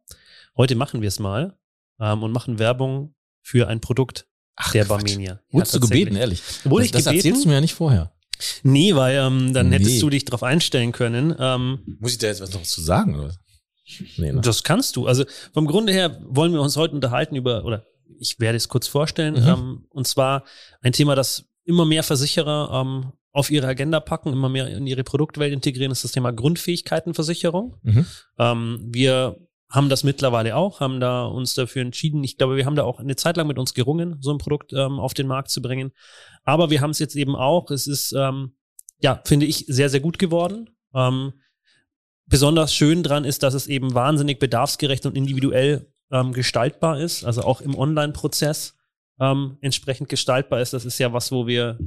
heute machen wir es mal ähm, und machen Werbung für ein Produkt der Quatsch. Barmenia. Wurdest du tatsächlich. gebeten, ehrlich? Wurde das, ich das gebeten? erzählst du mir ja nicht vorher. Nee, weil ähm, dann hättest Nee. du dich darauf einstellen können. Ähm, Muss ich da jetzt was noch zu sagen, oder? Nee, ne? Das kannst du. Also vom Grunde her wollen wir uns heute unterhalten über, oder ich werde es kurz vorstellen, Mhm. ähm, und zwar ein Thema, das immer mehr Versicherer ähm, auf ihre Agenda packen, immer mehr in ihre Produktwelt integrieren, ist das Thema Grundfähigkeitenversicherung. Mhm. Ähm, wir haben das mittlerweile auch, haben da uns dafür entschieden. Ich glaube, wir haben da auch eine Zeit lang mit uns gerungen, so ein Produkt ähm, auf den Markt zu bringen. Aber wir haben es jetzt eben auch. Es ist, ähm, ja, finde ich, sehr, sehr gut geworden. Ähm, besonders schön dran ist, dass es eben wahnsinnig bedarfsgerecht und individuell ähm, gestaltbar ist, also auch im Online-Prozess ähm, entsprechend gestaltbar ist. Das ist ja was, wo wir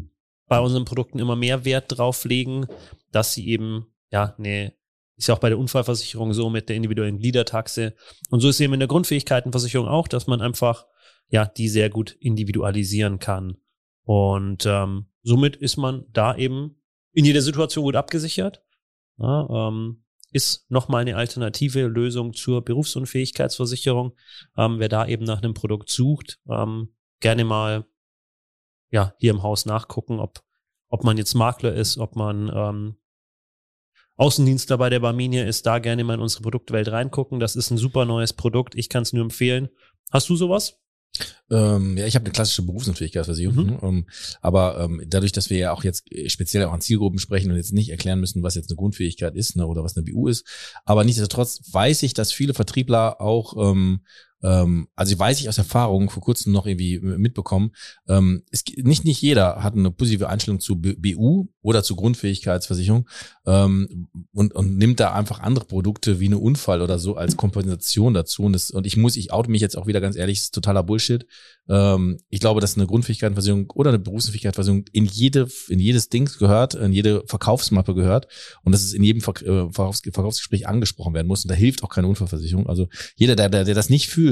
bei unseren Produkten immer mehr Wert drauf legen, dass sie eben, ja, ne, ist ja auch bei der Unfallversicherung so mit der individuellen Gliedertaxe. Und so ist eben in der Grundfähigkeitenversicherung auch, dass man einfach, ja, die sehr gut individualisieren kann. Und ähm, somit ist man da eben in jeder Situation gut abgesichert. Ja, ähm, ist nochmal eine alternative Lösung zur Berufsunfähigkeitsversicherung. Ähm, wer da eben nach einem Produkt sucht, ähm, gerne mal ja hier im Haus nachgucken, ob, ob man jetzt Makler ist, ob man ähm, Außendienstler bei der Barminia ist, da gerne mal in unsere Produktwelt reingucken. Das ist ein super neues Produkt. Ich kann es nur empfehlen. Hast du sowas? Ähm, ja, ich habe eine klassische Berufsunfähigkeitsversicherung. Mhm. ne? Ähm, aber ähm, dadurch, dass wir ja auch jetzt speziell auch an Zielgruppen sprechen und jetzt nicht erklären müssen, was jetzt eine Grundfähigkeit ist ne, oder was eine BU ist, aber nichtsdestotrotz weiß ich, dass viele Vertriebler auch ähm, ähm, also weiß ich aus Erfahrung vor kurzem noch irgendwie mitbekommen, ähm, es, nicht nicht jeder hat eine positive Einstellung zu BU oder zu Grundfähigkeitsversicherung ähm, und, und nimmt da einfach andere Produkte wie eine Unfall oder so als Kompensation dazu. Und, das, und ich muss, ich oute mich jetzt auch wieder ganz ehrlich, das ist totaler Bullshit. Ähm, ich glaube, dass eine Grundfähigkeitsversicherung oder eine Berufsunfähigkeitsversicherung in jede, in jedes Ding gehört, in jede Verkaufsmappe gehört und dass es in jedem äh, Verkaufs Verkaufsgespräch angesprochen werden muss. Und da hilft auch keine Unfallversicherung. Also jeder, der, der, der das nicht fühlt,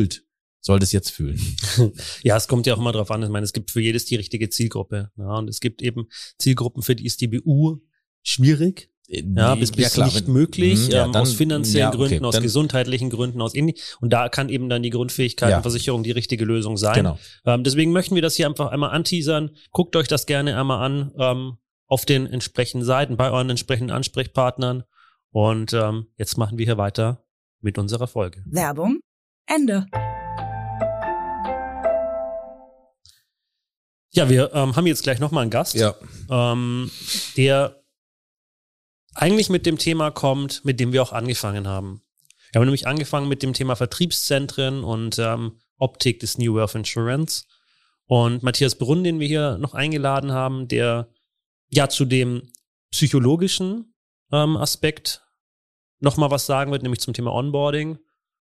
sollte es jetzt fühlen. Ja, es kommt ja auch immer drauf an. Ich meine, es gibt für jedes die richtige Zielgruppe. Ja, und es gibt eben Zielgruppen, für die ist die BU schwierig. Ja, bis, bis Ja, klar, nicht wenn- möglich, Mhm, ja, ähm, dann- aus finanziellen ja, okay, Gründen, aus dann- gesundheitlichen Gründen, aus ähnlich. Und da kann eben dann die Grundfähigkeitenversicherung die richtige Lösung sein. Genau. Ähm, deswegen möchten wir das hier einfach einmal anteasern. Guckt euch das gerne einmal an ähm, auf den entsprechenden Seiten, bei euren entsprechenden Ansprechpartnern. Und ähm, jetzt machen wir hier weiter mit unserer Folge. Werbung. Ende. Ja, wir ähm, haben jetzt gleich nochmal einen Gast, Ja. ähm, der eigentlich mit dem Thema kommt, mit dem wir auch angefangen haben. Wir haben nämlich angefangen mit dem Thema Vertriebszentren und ähm, Optik des New Wealth Insurance. Und Matthias Brunn, den wir hier noch eingeladen haben, der ja zu dem psychologischen ähm, Aspekt nochmal was sagen wird, nämlich zum Thema Onboarding.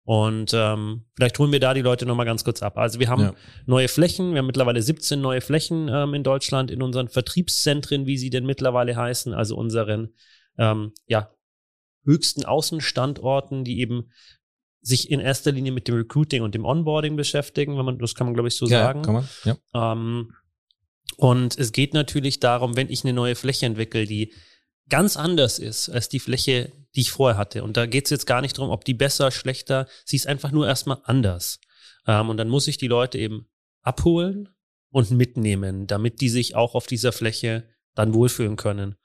Und ähm, vielleicht holen wir da die Leute nochmal ganz kurz ab. Also wir haben Ja. neue Flächen. Wir haben mittlerweile 17 neue Flächen ähm, in Deutschland in unseren Vertriebszentren, wie sie denn mittlerweile heißen, also unseren ähm, ja, höchsten Außenstandorten, die eben sich in erster Linie mit dem Recruiting und dem Onboarding beschäftigen, wenn man, das kann man, glaube ich, so ja, sagen. Kann man? Ja. Ähm, und es geht natürlich darum, wenn ich eine neue Fläche entwickle, die ganz anders ist als die Fläche, die ich vorher hatte. Und da geht es jetzt gar nicht darum, ob die besser, schlechter, sie ist einfach nur erstmal anders. Ähm, und dann muss ich die Leute eben abholen und mitnehmen, damit die sich auch auf dieser Fläche dann wohlfühlen können.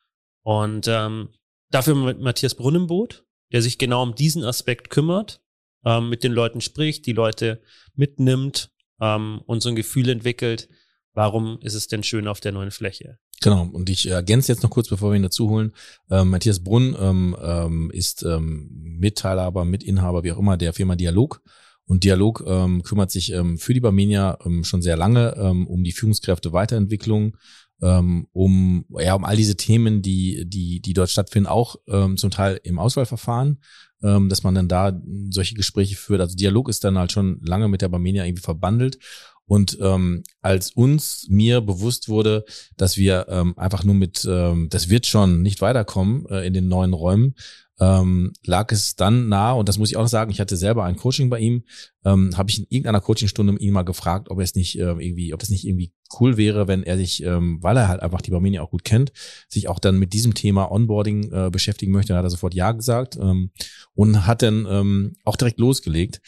Und ähm, dafür mit Matthias Brunn im Boot, der sich genau um diesen Aspekt kümmert, ähm, mit den Leuten spricht, die Leute mitnimmt ähm, und so ein Gefühl entwickelt, warum ist es denn schön auf der neuen Fläche? Genau, und ich ergänze jetzt noch kurz, bevor wir ihn dazu holen. Ähm, Matthias Brunn ähm, ähm, ist ähm, Mitteilhaber, Mitinhaber, wie auch immer, der Firma Dialog. Und Dialog ähm, kümmert sich ähm, für die Barmenia ähm, schon sehr lange ähm, um die Führungskräfte Weiterentwicklung, ähm, um ja um all diese Themen, die die die dort stattfinden, auch ähm, zum Teil im Auswahlverfahren, ähm, dass man dann da solche Gespräche führt. Also Dialog ist dann halt schon lange mit der Barmenia irgendwie verbandelt. Und ähm, als uns mir bewusst wurde, dass wir ähm, einfach nur mit, ähm, das wird schon nicht weiterkommen äh, in den neuen Räumen, ähm, lag es dann nahe, und das muss ich auch sagen, ich hatte selber ein Coaching bei ihm, ähm, habe ich in irgendeiner Coachingstunde ihn mal gefragt, ob er es nicht äh, irgendwie, ob es nicht irgendwie cool wäre, wenn er sich, ähm, weil er halt einfach die Barmenia auch gut kennt, sich auch dann mit diesem Thema Onboarding äh, beschäftigen möchte. Da hat er sofort Ja gesagt ähm, und hat dann ähm, auch direkt losgelegt.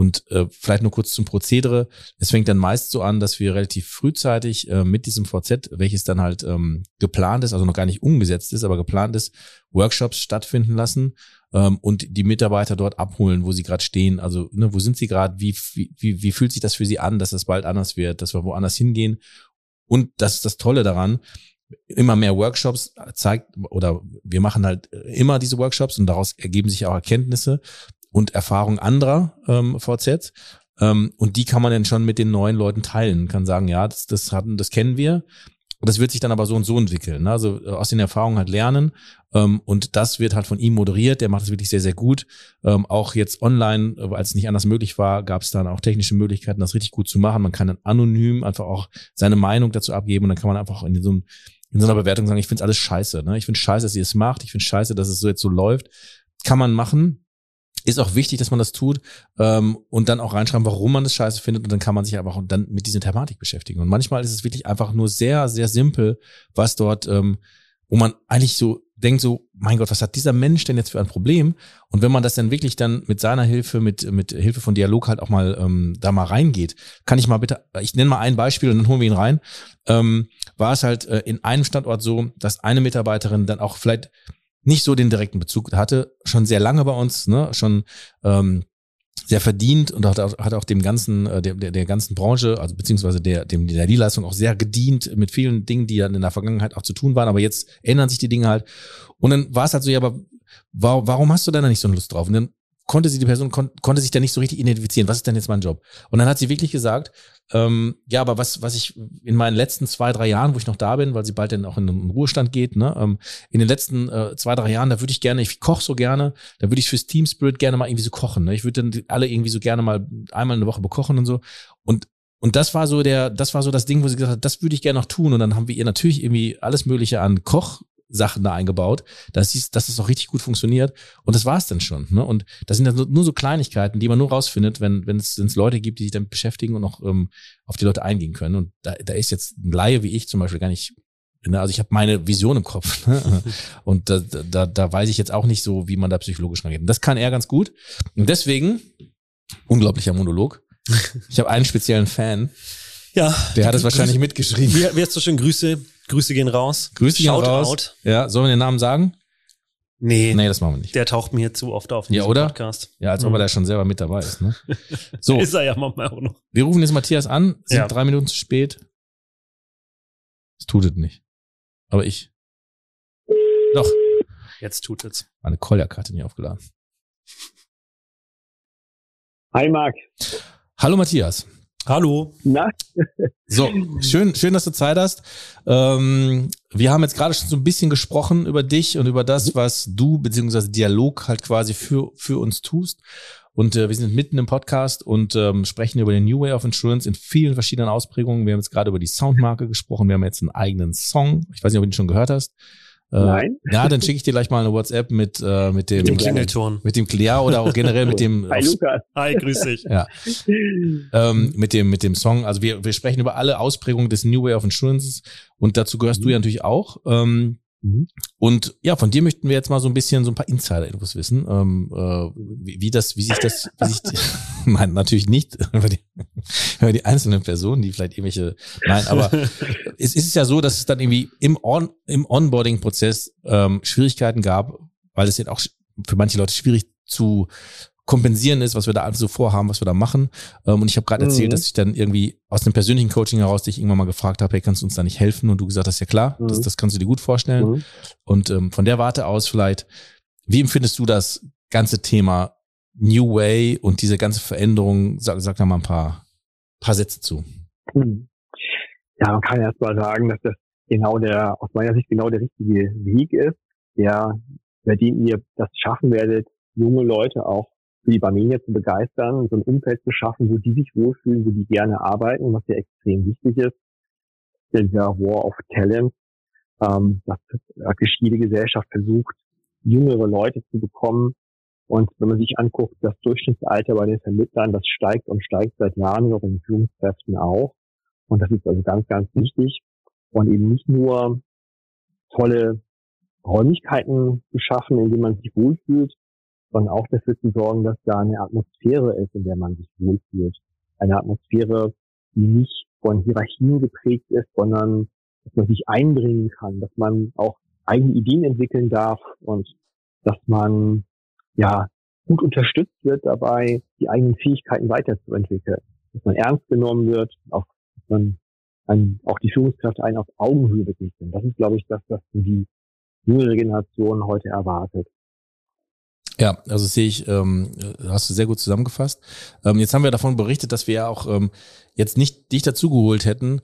Und äh, vielleicht nur kurz zum Prozedere. Es fängt dann meist so an, dass wir relativ frühzeitig äh, mit diesem VZ, welches dann halt ähm, geplant ist, also noch gar nicht umgesetzt ist, aber geplant ist, Workshops stattfinden lassen ähm, und die Mitarbeiter dort abholen, wo sie gerade stehen. Also ne, wo sind sie gerade? Wie, wie, wie fühlt sich das für sie an, dass das bald anders wird, dass wir woanders hingehen? Und das ist das Tolle daran, immer mehr Workshops zeigt oder wir machen halt immer diese Workshops und daraus ergeben sich auch Erkenntnisse und Erfahrung anderer ähm, VZ. Ähm, und die kann man dann schon mit den neuen Leuten teilen. Kann sagen, ja, das, das hatten, das kennen wir. Das wird sich dann aber so und so entwickeln. Ne? Also äh, aus den Erfahrungen halt lernen. Ähm, und das wird halt von ihm moderiert. Der macht es wirklich sehr, sehr gut. Ähm, auch jetzt online, äh, als es nicht anders möglich war, gab es dann auch technische Möglichkeiten, das richtig gut zu machen. Man kann dann anonym einfach auch seine Meinung dazu abgeben und dann kann man einfach in so in so einer Bewertung sagen, ich finde alles scheiße. Ne? Ich finde scheiße, dass ihr es macht. Ich finde scheiße, dass es so jetzt so läuft. Kann man machen ist auch wichtig, dass man das tut ähm, und dann auch reinschreiben, warum man das scheiße findet und dann kann man sich einfach dann mit dieser Thematik beschäftigen. Und manchmal ist es wirklich einfach nur sehr, sehr simpel, was dort, ähm, wo man eigentlich so denkt so, mein Gott, was hat dieser Mensch denn jetzt für ein Problem? Und wenn man das dann wirklich dann mit seiner Hilfe, mit, mit Hilfe von Dialog halt auch mal ähm, da mal reingeht, kann ich mal bitte, ich nenne mal ein Beispiel und dann holen wir ihn rein, ähm, war es halt äh, in einem Standort so, dass eine Mitarbeiterin dann auch vielleicht nicht so den direkten Bezug hatte, schon sehr lange bei uns, ne, schon ähm, sehr verdient und hat auch, hat auch dem ganzen, äh, der, der, der ganzen Branche, also beziehungsweise der, dem, der Leistung auch sehr gedient mit vielen Dingen, die dann in der Vergangenheit auch zu tun waren, aber jetzt ändern sich die Dinge halt. Und dann war es halt so, ja, aber warum, warum hast du da nicht so eine Lust drauf? Und dann konnte sie die Person kon konnte sich da nicht so richtig identifizieren. Was ist denn jetzt mein Job? Und dann hat sie wirklich gesagt, ähm, ja, aber was was ich in meinen letzten zwei drei Jahren, wo ich noch da bin, weil sie bald dann auch in den Ruhestand geht, ne, ähm, in den letzten äh, zwei drei Jahren, da würde ich gerne, ich koche so gerne, da würde ich fürs Team Spirit gerne mal irgendwie so kochen. Ne? Ich würde dann alle irgendwie so gerne mal einmal eine Woche bekochen und so. Und und das war so der, das war so das Ding, wo sie gesagt hat, das würde ich gerne noch tun. Und dann haben wir ihr natürlich irgendwie alles Mögliche an Koch Sachen da eingebaut, dass, dies, dass das auch richtig gut funktioniert. Und das war es dann schon. Ne? Und das sind dann nur so Kleinigkeiten, die man nur rausfindet, wenn, wenn es, wenn es Leute gibt, die sich damit beschäftigen und auch ähm, auf die Leute eingehen können. Und da, da ist jetzt ein Laie wie ich zum Beispiel gar nicht. Ne? Also ich habe meine Vision im Kopf. Ne? Und da, da, da weiß ich jetzt auch nicht so, wie man da psychologisch rangeht. Und das kann er ganz gut. Und deswegen, unglaublicher Monolog. Ich habe einen speziellen Fan. Ja. Der hat es wahrscheinlich mitgeschrieben. Wie, wie hast du schon Grüße? Grüße gehen raus. Grüße gehen Shout raus. out. Ja, sollen wir den Namen sagen? Nee, Nee, das machen wir nicht. der taucht mir hier zu oft auf in Ja, oder? Podcast. Ja, als ob Mhm. er da schon selber mit dabei ist. Ne? So, Ist er ja manchmal auch noch. wir rufen jetzt Matthias an, sind Ja. drei Minuten zu spät. Es tut es nicht. Aber ich. Doch, Jetzt tut es. meine Kolja-Karte nicht aufgeladen. Hi Marc. Hallo Matthias. Hallo. Na, So, schön, schön, dass du Zeit hast. Ähm, wir haben jetzt gerade schon so ein bisschen gesprochen über dich und über das, was du beziehungsweise Dialog halt quasi für, für uns tust. Und äh, wir sind mitten im Podcast und ähm, sprechen über den New Way of Insurance in vielen verschiedenen Ausprägungen. Wir haben jetzt gerade über die Soundmarke gesprochen. Wir haben jetzt einen eigenen Song. Ich weiß nicht, ob du den schon gehört hast. Äh, Nein. Ja, dann schicke ich dir gleich mal eine WhatsApp mit, äh, mit dem, Mit dem. Klingelton. mit dem ja, oder auch generell mit dem Hi Lukas. Hi, grüß dich. ja, ähm, mit dem mit dem Song. Also wir, wir sprechen über alle Ausprägungen des New Way of Insurance und dazu gehörst du ja natürlich auch. Ähm, Mhm. Und ja, von dir möchten wir jetzt mal so ein bisschen so ein paar Insider-Infos wissen, ähm, äh, wie, wie das, wie sich das, wie sich, nein, natürlich nicht über die, über die einzelnen Personen, die vielleicht irgendwelche, nein, aber es ist ja so, dass es dann irgendwie im On, im Onboarding-Prozess ähm, Schwierigkeiten gab, weil es jetzt auch für manche Leute schwierig zu kompensieren ist, was wir da alles so vorhaben, was wir da machen. Ähm, und ich habe gerade erzählt, Mhm. dass ich dann irgendwie aus dem persönlichen Coaching heraus dich irgendwann mal gefragt habe, hey, kannst du uns da nicht helfen? Und du gesagt hast, ja klar, das, Mhm. das kannst du dir gut vorstellen. Mhm. Und ähm, von der Warte aus vielleicht, wie empfindest du das ganze Thema New Way und diese ganze Veränderung? Sag, sag da mal ein paar, paar Sätze zu. Hm. Ja, man kann erst mal sagen, dass das genau der, aus meiner Sicht genau der richtige Weg ist, der, bei dem ihr das schaffen werdet, junge Leute auch für die Barmenia zu begeistern, so ein Umfeld zu schaffen, wo die sich wohlfühlen, wo die gerne arbeiten, was ja extrem wichtig ist. Dieser War of Talent, ähm, dass praktisch jede Gesellschaft versucht, jüngere Leute zu bekommen. Und wenn man sich anguckt, das Durchschnittsalter bei den Vermittlern, das steigt und steigt seit Jahren, auch bei den Führungskräften auch. Und das ist also ganz, ganz wichtig. Und eben nicht nur tolle Räumlichkeiten zu schaffen, in denen man sich wohlfühlt, sondern auch dafür zu sorgen, dass da eine Atmosphäre ist, in der man sich wohlfühlt. Eine Atmosphäre, die nicht von Hierarchien geprägt ist, sondern dass man sich einbringen kann, dass man auch eigene Ideen entwickeln darf und dass man ja gut unterstützt wird dabei, die eigenen Fähigkeiten weiterzuentwickeln, dass man ernst genommen wird, auch dass man ein, auch die Führungskräfte einen auf Augenhöhe begegnen. Das ist, glaube ich, das, was die jüngere Generation heute erwartet. Ja, also sehe ich, ähm, hast du sehr gut zusammengefasst. Ähm, jetzt haben wir davon berichtet, dass wir ja auch ähm, jetzt nicht dich dazugeholt hätten,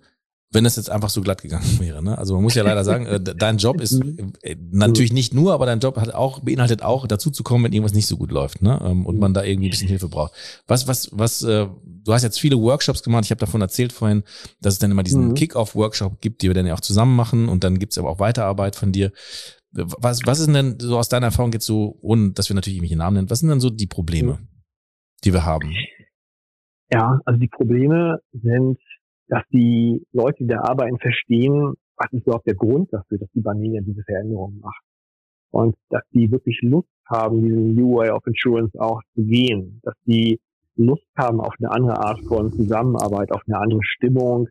wenn es jetzt einfach so glatt gegangen wäre. Ne? Also man muss ja leider sagen, äh, de- dein Job ist äh, natürlich nicht nur, aber dein Job hat auch beinhaltet auch dazu zu kommen, wenn irgendwas nicht so gut läuft, ne? Ähm, und man da irgendwie ein bisschen Hilfe braucht. Was, was, was? Äh, du hast jetzt viele Workshops gemacht. Ich habe davon erzählt vorhin, dass es dann immer diesen Mhm. Kick-Off-Workshop gibt, die wir dann ja auch zusammen machen und dann gibt's aber auch Weiterarbeit von dir. Was, was ist denn so aus deiner Erfahrung jetzt so, ohne dass wir natürlich irgendwelche Namen nennen, was sind denn so die Probleme, die wir haben? Ja, also die Probleme sind, dass die Leute, die da arbeiten, verstehen, was ist überhaupt der Grund dafür, dass die Barmenia diese Veränderungen macht. Und dass die wirklich Lust haben, diesen New Way of Insurance auch zu gehen. Dass die Lust haben auf eine andere Art von Zusammenarbeit, auf eine andere Stimmung.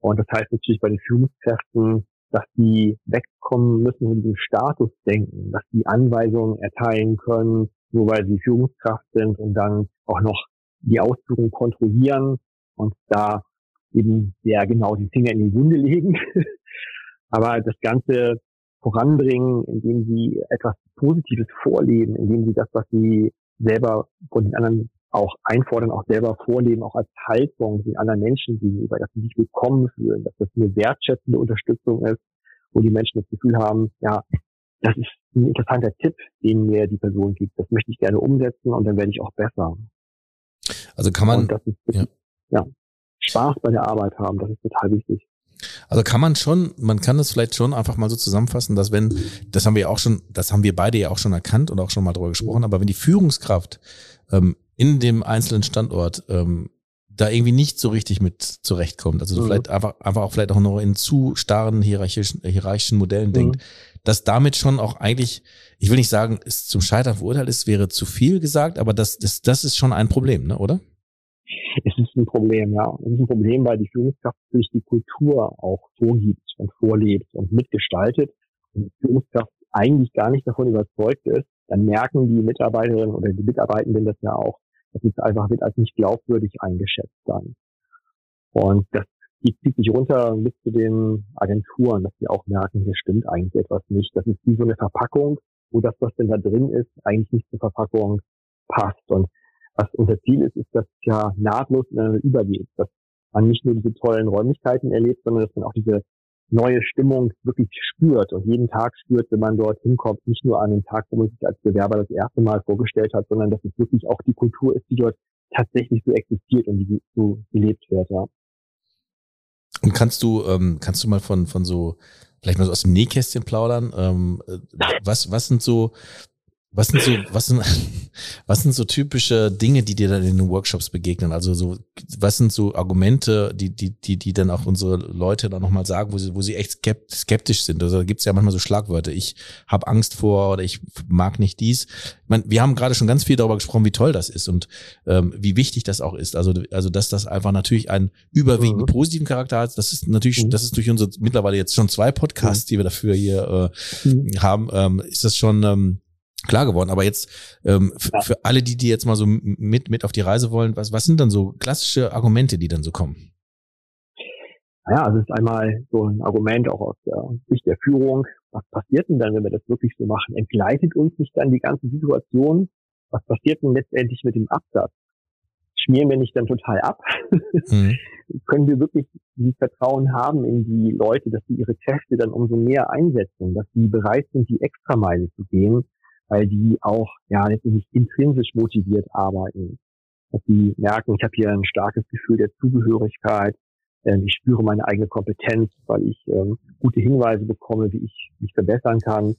Und das heißt natürlich bei den Führungskräften, dass die wegkommen müssen von diesem Statusdenken, dass die Anweisungen erteilen können, nur weil sie Führungskraft sind und dann auch noch die Ausführung kontrollieren und da eben sehr genau die Finger in die Wunde legen. Aber das Ganze voranbringen, indem sie etwas Positives vorleben, indem sie das, was sie selber von den anderen auch einfordern, auch selber vorleben, auch als Haltung den anderen Menschen gegenüber, dass sie sich willkommen fühlen, dass das eine wertschätzende Unterstützung ist, wo die Menschen das Gefühl haben, ja, das ist ein interessanter Tipp, den mir die Person gibt. Das möchte ich gerne umsetzen und dann werde ich auch besser. Also kann man, das ist, ja. ja, Spaß bei der Arbeit haben, das ist total wichtig. Also kann man schon, man kann es vielleicht schon einfach mal so zusammenfassen, dass wenn, das haben wir auch schon, das haben wir beide ja auch schon erkannt und auch schon mal drüber gesprochen, aber wenn die Führungskraft ähm, in dem einzelnen Standort ähm, da irgendwie nicht so richtig mit zurechtkommt, also mhm. vielleicht einfach, einfach auch vielleicht auch noch in zu starren hierarchischen, hierarchischen Modellen mhm. denkt, dass damit schon auch eigentlich, ich will nicht sagen, es zum Scheitern verurteilt ist, wäre zu viel gesagt, aber das, das, das ist schon ein Problem, ne, oder? Es ist ein Problem, ja. Es ist ein Problem, weil die Führungskraft natürlich die Kultur auch vorgibt und vorlebt und mitgestaltet und die Führungskraft eigentlich gar nicht davon überzeugt ist, dann merken die Mitarbeiterinnen oder die Mitarbeitenden das ja auch, dass es einfach wird als nicht glaubwürdig eingeschätzt dann. Und das zieht sich runter bis zu den Agenturen, dass die auch merken, hier stimmt eigentlich etwas nicht. Das ist wie so eine Verpackung, wo das, was denn da drin ist, eigentlich nicht zur Verpackung passt. Und was unser Ziel ist, ist, dass es ja nahtlos übergeht, dass man nicht nur diese tollen Räumlichkeiten erlebt, sondern dass man auch diese neue Stimmung wirklich spürt und jeden Tag spürt, wenn man dort hinkommt, nicht nur an den Tag, wo man sich als Bewerber das erste Mal vorgestellt hat, sondern dass es wirklich auch die Kultur ist, die dort tatsächlich so existiert und die so gelebt wird, ja. Und kannst du, ähm, kannst du mal von, von so, vielleicht mal so aus dem Nähkästchen plaudern, ähm, äh, was, was sind so was sind so, was sind, was sind so typische Dinge, die dir dann in den Workshops begegnen? Also so, was sind so Argumente, die, die, die, die dann auch unsere Leute dann nochmal sagen, wo sie, wo sie echt skeptisch sind? Also da gibt's ja manchmal so Schlagwörter. Ich habe Angst vor oder ich mag nicht dies. Ich meine, wir haben gerade schon ganz viel darüber gesprochen, wie toll das ist und ähm, wie wichtig das auch ist. Also, also dass das einfach natürlich einen überwiegend mhm. positiven Charakter hat. Das ist natürlich, mhm. das ist durch unsere mittlerweile jetzt schon zwei Podcasts, mhm. die wir dafür hier äh, mhm. haben, ähm, ist das schon ähm, klar geworden. Aber jetzt ähm, ja. für alle, die die jetzt mal so mit mit auf die Reise wollen, was was sind dann so klassische Argumente, die dann so kommen? Naja, also es ist einmal so ein Argument auch aus der Sicht der Führung. Was passiert denn dann, wenn wir das wirklich so machen? Entgleitet uns nicht dann die ganze Situation? Was passiert denn letztendlich mit dem Absatz? Schmieren wir nicht dann total ab? Mhm. Können wir wirklich dieses Vertrauen haben in die Leute, dass sie ihre Kräfte dann umso mehr einsetzen, dass sie bereit sind, die Extrameile zu gehen, weil die auch ja letztendlich intrinsisch motiviert arbeiten. Dass sie merken, ich habe hier ein starkes Gefühl der Zugehörigkeit, äh, ich spüre meine eigene Kompetenz, weil ich ähm, gute Hinweise bekomme, wie ich mich verbessern kann.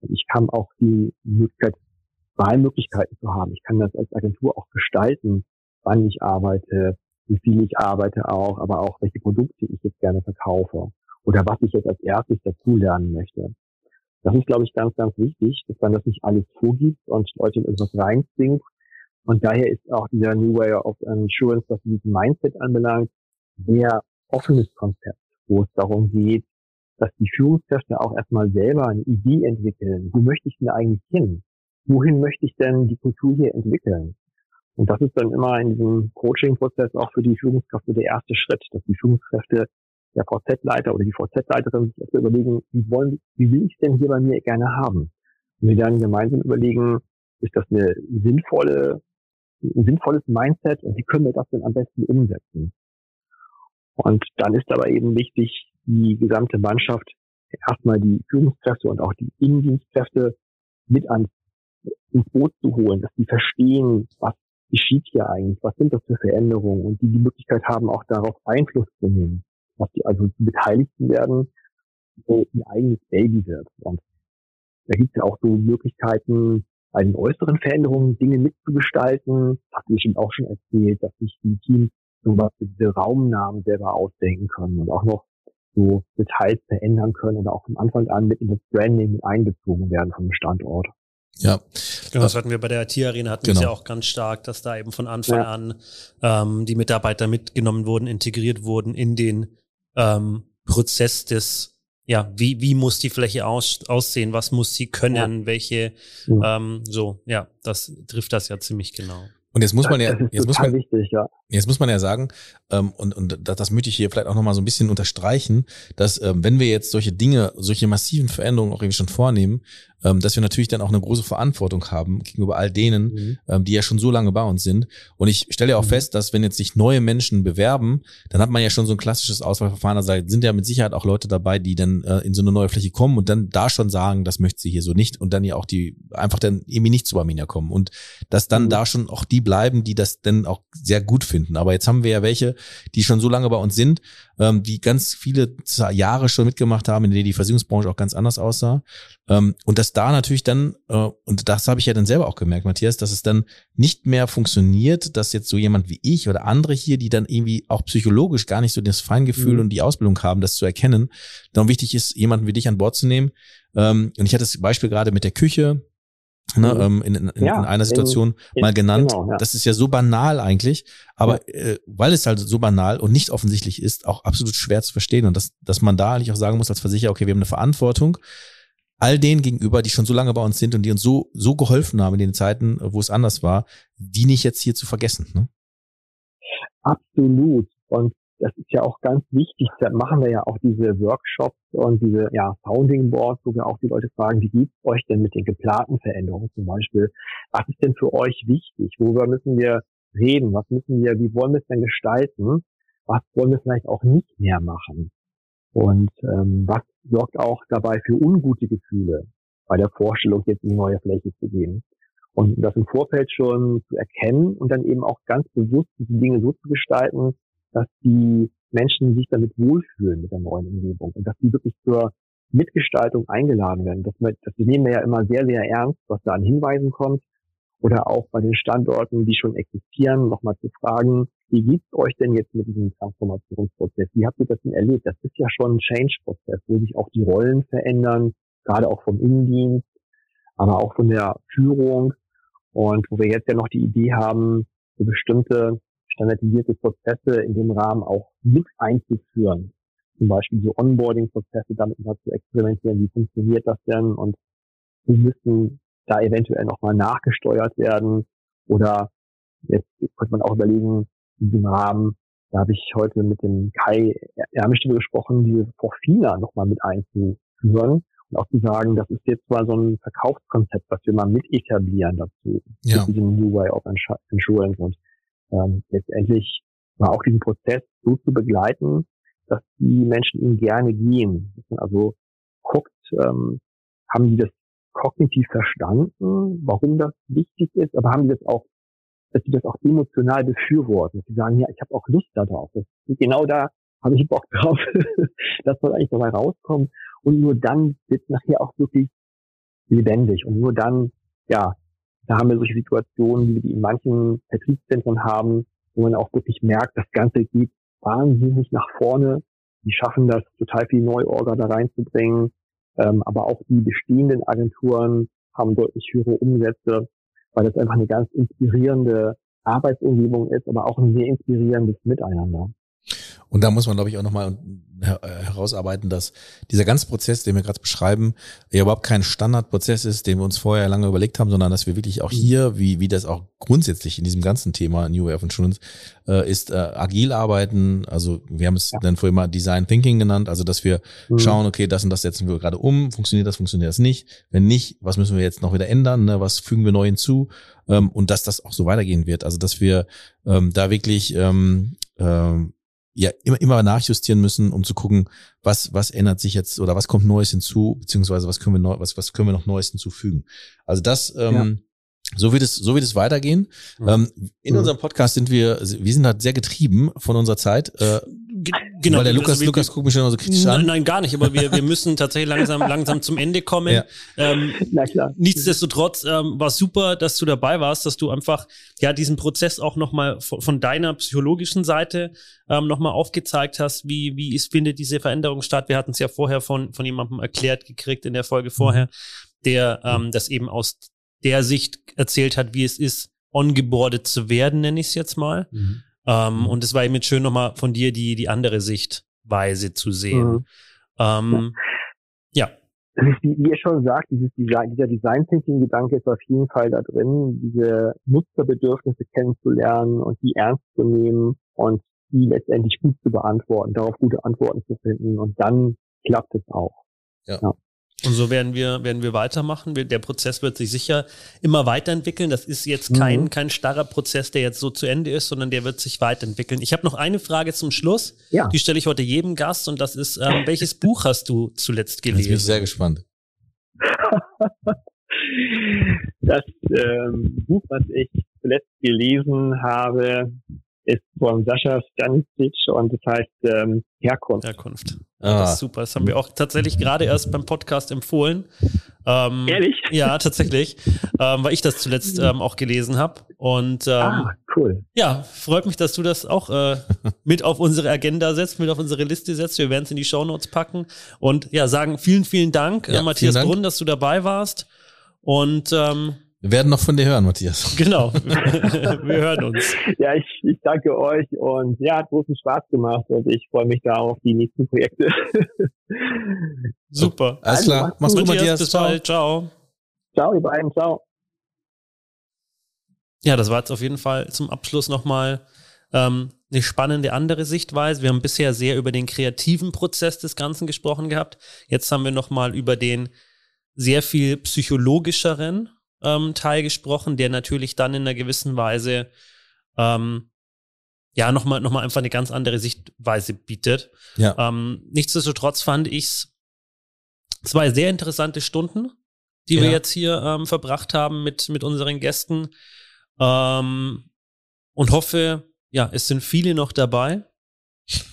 Und ich kann auch die Möglichkeit, Wahlmöglichkeiten zu haben. Ich kann das als Agentur auch gestalten, wann ich arbeite, wie viel ich arbeite auch, aber auch welche Produkte ich jetzt gerne verkaufe oder was ich jetzt als erstes dazulernen möchte. Das ist, glaube ich, ganz, ganz wichtig, dass man das nicht alles vorgibt und Leute in etwas reinzwingt. Und daher ist auch dieser New Way of Insurance, was dieses Mindset anbelangt, sehr offenes Konzept, wo es darum geht, dass die Führungskräfte auch erstmal selber eine Idee entwickeln. Wo möchte ich denn eigentlich hin? Wohin möchte ich denn die Kultur hier entwickeln? Und das ist dann immer in diesem Coaching-Prozess auch für die Führungskräfte der erste Schritt, dass die Führungskräfte der VZ-Leiter oder die VZ-Leiterin sich erst überlegen, wie wollen, wie will ich denn hier bei mir gerne haben? Und wir dann gemeinsam überlegen, ist das eine sinnvolle, ein sinnvolles Mindset und wie können wir das denn am besten umsetzen? Und dann ist aber eben wichtig, die gesamte Mannschaft, erstmal die Führungskräfte und auch die Innendienstkräfte mit ans, ins Boot zu holen, dass die verstehen, was geschieht hier eigentlich, was sind das für Veränderungen und die die Möglichkeit haben, auch darauf Einfluss zu nehmen dass die also die Beteiligten werden, so ihr eigenes Baby wird. Und da gibt es ja auch so Möglichkeiten, bei den äußeren Veränderungen Dinge mitzugestalten. Das habt ihr schon auch schon erzählt, dass sich die Teams zum Beispiel diese Raumnamen selber ausdenken können und auch noch so Details verändern können oder auch von Anfang an mit in das Branding mit einbezogen werden vom Standort. Ja. Genau, das hatten wir bei der IT-Arena, hatten genau. wir ja auch ganz stark, dass da eben von Anfang ja. an ähm, die Mitarbeiter mitgenommen wurden, integriert wurden in den ähm, Prozess des ja, wie, wie muss die Fläche aus, aussehen, was muss sie können, ja. welche, ja. Ähm, so, ja, das trifft das ja ziemlich genau. Und jetzt muss man ja, jetzt muss man, wichtig, ja. jetzt muss man ja sagen, ähm, und, und das, das möchte ich hier vielleicht auch nochmal so ein bisschen unterstreichen, dass ähm, wenn wir jetzt solche Dinge, solche massiven Veränderungen auch irgendwie schon vornehmen, ähm, dass wir natürlich dann auch eine große Verantwortung haben gegenüber all denen, mhm. ähm, die ja schon so lange bei uns sind. Und ich stelle ja auch mhm. fest, dass wenn jetzt sich neue Menschen bewerben, dann hat man ja schon so ein klassisches Auswahlverfahren. Also sind ja mit Sicherheit auch Leute dabei, die dann äh, in so eine neue Fläche kommen und dann da schon sagen, das möchte sie hier so nicht und dann ja auch die einfach dann irgendwie nicht zu Barminia kommen und dass dann mhm. da schon auch die bleiben, die das dann auch sehr gut finden. Aber jetzt haben wir ja welche, die schon so lange bei uns sind, ähm, die ganz viele Jahre schon mitgemacht haben, in denen die Versicherungsbranche auch ganz anders aussah. Ähm, und dass da natürlich dann, äh, und das habe ich ja dann selber auch gemerkt, Matthias, dass es dann nicht mehr funktioniert, dass jetzt so jemand wie ich oder andere hier, die dann irgendwie auch psychologisch gar nicht so das Feingefühl mhm. und die Ausbildung haben, das zu erkennen, dann wichtig ist, jemanden wie dich an Bord zu nehmen. Ähm, und ich hatte das Beispiel gerade mit der Küche, ne, mhm. ähm, in, in, ja, in einer Situation in, mal genannt. Genau, ja. Das ist ja so banal eigentlich, aber ja. äh, weil es halt so banal und nicht offensichtlich ist, auch absolut schwer zu verstehen und dass, dass man da eigentlich auch sagen muss als Versicherer, okay, wir haben eine Verantwortung all denen gegenüber, die schon so lange bei uns sind und die uns so, so geholfen haben in den Zeiten, wo es anders war, die nicht jetzt hier zu vergessen. Ne? Absolut. Und das ist ja auch ganz wichtig. Da machen wir ja auch diese Workshops und diese ja, Founding Boards, wo wir auch die Leute fragen, wie geht's euch denn mit den geplanten Veränderungen zum Beispiel? Was ist denn für euch wichtig? Worüber müssen wir reden? Was müssen wir, wie wollen wir es denn gestalten? Was wollen wir vielleicht auch nicht mehr machen? Und ähm, was sorgt auch dabei für ungute Gefühle bei der Vorstellung, jetzt in neue Fläche zu gehen? Und das im Vorfeld schon zu erkennen und dann eben auch ganz bewusst diese Dinge so zu gestalten, dass die Menschen sich damit wohlfühlen mit der neuen Umgebung und dass die wirklich zur Mitgestaltung eingeladen werden. Das, das nehmen wir ja immer sehr, sehr ernst, was da an Hinweisen kommt. Oder auch bei den Standorten, die schon existieren, nochmal zu fragen, wie geht's euch denn jetzt mit diesem Transformationsprozess? Wie habt ihr das denn erlebt? Das ist ja schon ein Change-Prozess, wo sich auch die Rollen verändern, gerade auch vom Innendienst, aber auch von der Führung. Und wo wir jetzt ja noch die Idee haben, so bestimmte standardisierte Prozesse in dem Rahmen auch mit einzuführen. Zum Beispiel die Onboarding-Prozesse damit mal zu experimentieren, wie funktioniert das denn und wie müssen da eventuell nochmal nachgesteuert werden oder jetzt könnte man auch überlegen, in diesem Rahmen, da habe ich heute mit dem Kai Ermisch gesprochen, diese Forfina nochmal mit einzuführen und auch zu sagen, das ist jetzt mal so ein Verkaufskonzept, was wir mal mit etablieren dazu, ja. mit diesem New Way of Insurance und ähm, letztendlich war auch diesen Prozess so zu begleiten, dass die Menschen ihn gerne gehen. Also guckt, ähm, haben die das kognitiv verstanden, warum das wichtig ist, aber haben die das auch, dass sie das auch emotional befürworten, dass sie sagen, ja, ich habe auch Lust darauf. Genau da habe ich Bock drauf. das soll eigentlich dabei rauskommen. Und nur dann wird nachher auch wirklich lebendig. Und nur dann, ja, da haben wir solche Situationen, wie wir die in manchen Vertriebszentren haben, wo man auch wirklich merkt, das Ganze geht wahnsinnig nach vorne. Die schaffen das, total viel Neuorga da reinzubringen. Ähm, aber auch die bestehenden Agenturen haben deutlich höhere Umsätze, weil das einfach eine ganz inspirierende Arbeitsumgebung ist, aber auch ein sehr inspirierendes Miteinander. Und da muss man, glaube ich, auch nochmal herausarbeiten, dass dieser ganze Prozess, den wir gerade beschreiben, ja überhaupt kein Standardprozess ist, den wir uns vorher lange überlegt haben, sondern dass wir wirklich auch hier, wie, wie das auch grundsätzlich in diesem ganzen Thema New Way of Insurance äh, ist, äh, agil arbeiten. Also wir haben es ja. dann vorher mal Design Thinking genannt, also dass wir mhm. schauen, okay, das und das setzen wir gerade um, funktioniert das, funktioniert das nicht? Wenn nicht, was müssen wir jetzt noch wieder ändern? Ne? Was fügen wir neu hinzu? Ähm, und dass das auch so weitergehen wird. Also dass wir ähm, da wirklich ähm, ähm, ja immer, immer nachjustieren müssen, um zu gucken, was, was ändert sich jetzt oder was kommt Neues hinzu, beziehungsweise was können wir neu, was, was können wir noch Neues hinzufügen. Also das, ähm, ja. so wird es, so wird es weitergehen. Mhm. Ähm, in mhm. unserem Podcast sind wir, wir sind halt sehr getrieben von unserer Zeit. Äh, Genau. Weil der Lukas, also wir, Lukas guckt mich schon so kritisch an. Nein, gar nicht, aber wir, wir müssen tatsächlich langsam, langsam zum Ende kommen. Ja. Ähm, Na klar. Nichtsdestotrotz ähm, war super, dass du dabei warst, dass du einfach ja diesen Prozess auch nochmal von, von deiner psychologischen Seite ähm, nochmal aufgezeigt hast, wie, wie ist, findet diese Veränderung statt. Wir hatten es ja vorher von, von jemandem erklärt gekriegt in der Folge vorher, mhm. der ähm, das eben aus der Sicht erzählt hat, wie es ist, ongeboardet zu werden, nenne ich es jetzt mal. Mhm. Ähm, mhm. Und es war eben schön, nochmal von dir die, die andere Sichtweise zu sehen. Mhm. Ähm, ja. Wie ihr schon sagt, dieses Design, dieser Design Thinking Gedanke ist auf jeden Fall da drin, diese Nutzerbedürfnisse kennenzulernen und die ernst zu nehmen und die letztendlich gut zu beantworten, darauf gute Antworten zu finden und dann klappt es auch. Ja. ja. Und so werden wir, werden wir weitermachen. Der Prozess wird sich sicher immer weiterentwickeln. Das ist jetzt kein, Mhm. kein starrer Prozess, der jetzt so zu Ende ist, sondern der wird sich weiterentwickeln. Ich habe noch eine Frage zum Schluss. Ja. Die stelle ich heute jedem Gast und das ist, ähm, welches Buch hast du zuletzt Jetzt bin ich gelesen? sehr gespannt. Das ähm, Buch, was ich zuletzt gelesen habe, ist von Sascha Stanisic und das heißt ähm, Herkunft. Herkunft. Ah, Das ist super. Das haben wir auch tatsächlich gerade erst beim Podcast empfohlen. Ähm, Ehrlich? Ja, tatsächlich, ähm, weil ich das zuletzt ähm, auch gelesen habe. Und ähm, ah, cool. ja, freut mich, dass du das auch äh, mit auf unsere Agenda setzt, mit auf unsere Liste setzt. Wir werden es in die Shownotes packen und ja, sagen vielen, vielen Dank, Ja, äh, Matthias vielen Dank. Brunn, dass du dabei warst. Und ähm, wir werden noch von dir hören, Matthias. genau, wir hören uns. Ja, ich, ich danke euch und ja, hat großen Spaß gemacht und ich freue mich da auf die nächsten Projekte. Super. Alles Also, klar. mach's Mach's gut, gut. Matthias. bis Ciao. bald. Ciao. ciao, ihr beiden, ciao. Ja, das war jetzt auf jeden Fall zum Abschluss nochmal ähm, eine spannende andere Sichtweise. Wir haben bisher sehr über den kreativen Prozess des Ganzen gesprochen gehabt. Jetzt haben wir nochmal über den sehr viel psychologischeren ähm, Teil gesprochen, der natürlich dann in einer gewissen Weise ähm, ja nochmal noch mal einfach eine ganz andere Sichtweise bietet. Ja. Ähm, nichtsdestotrotz fand ich's zwei sehr interessante Stunden, die wir Ja. jetzt hier ähm, verbracht haben mit, mit unseren Gästen. Ähm, und hoffe, ja, es sind viele noch dabei.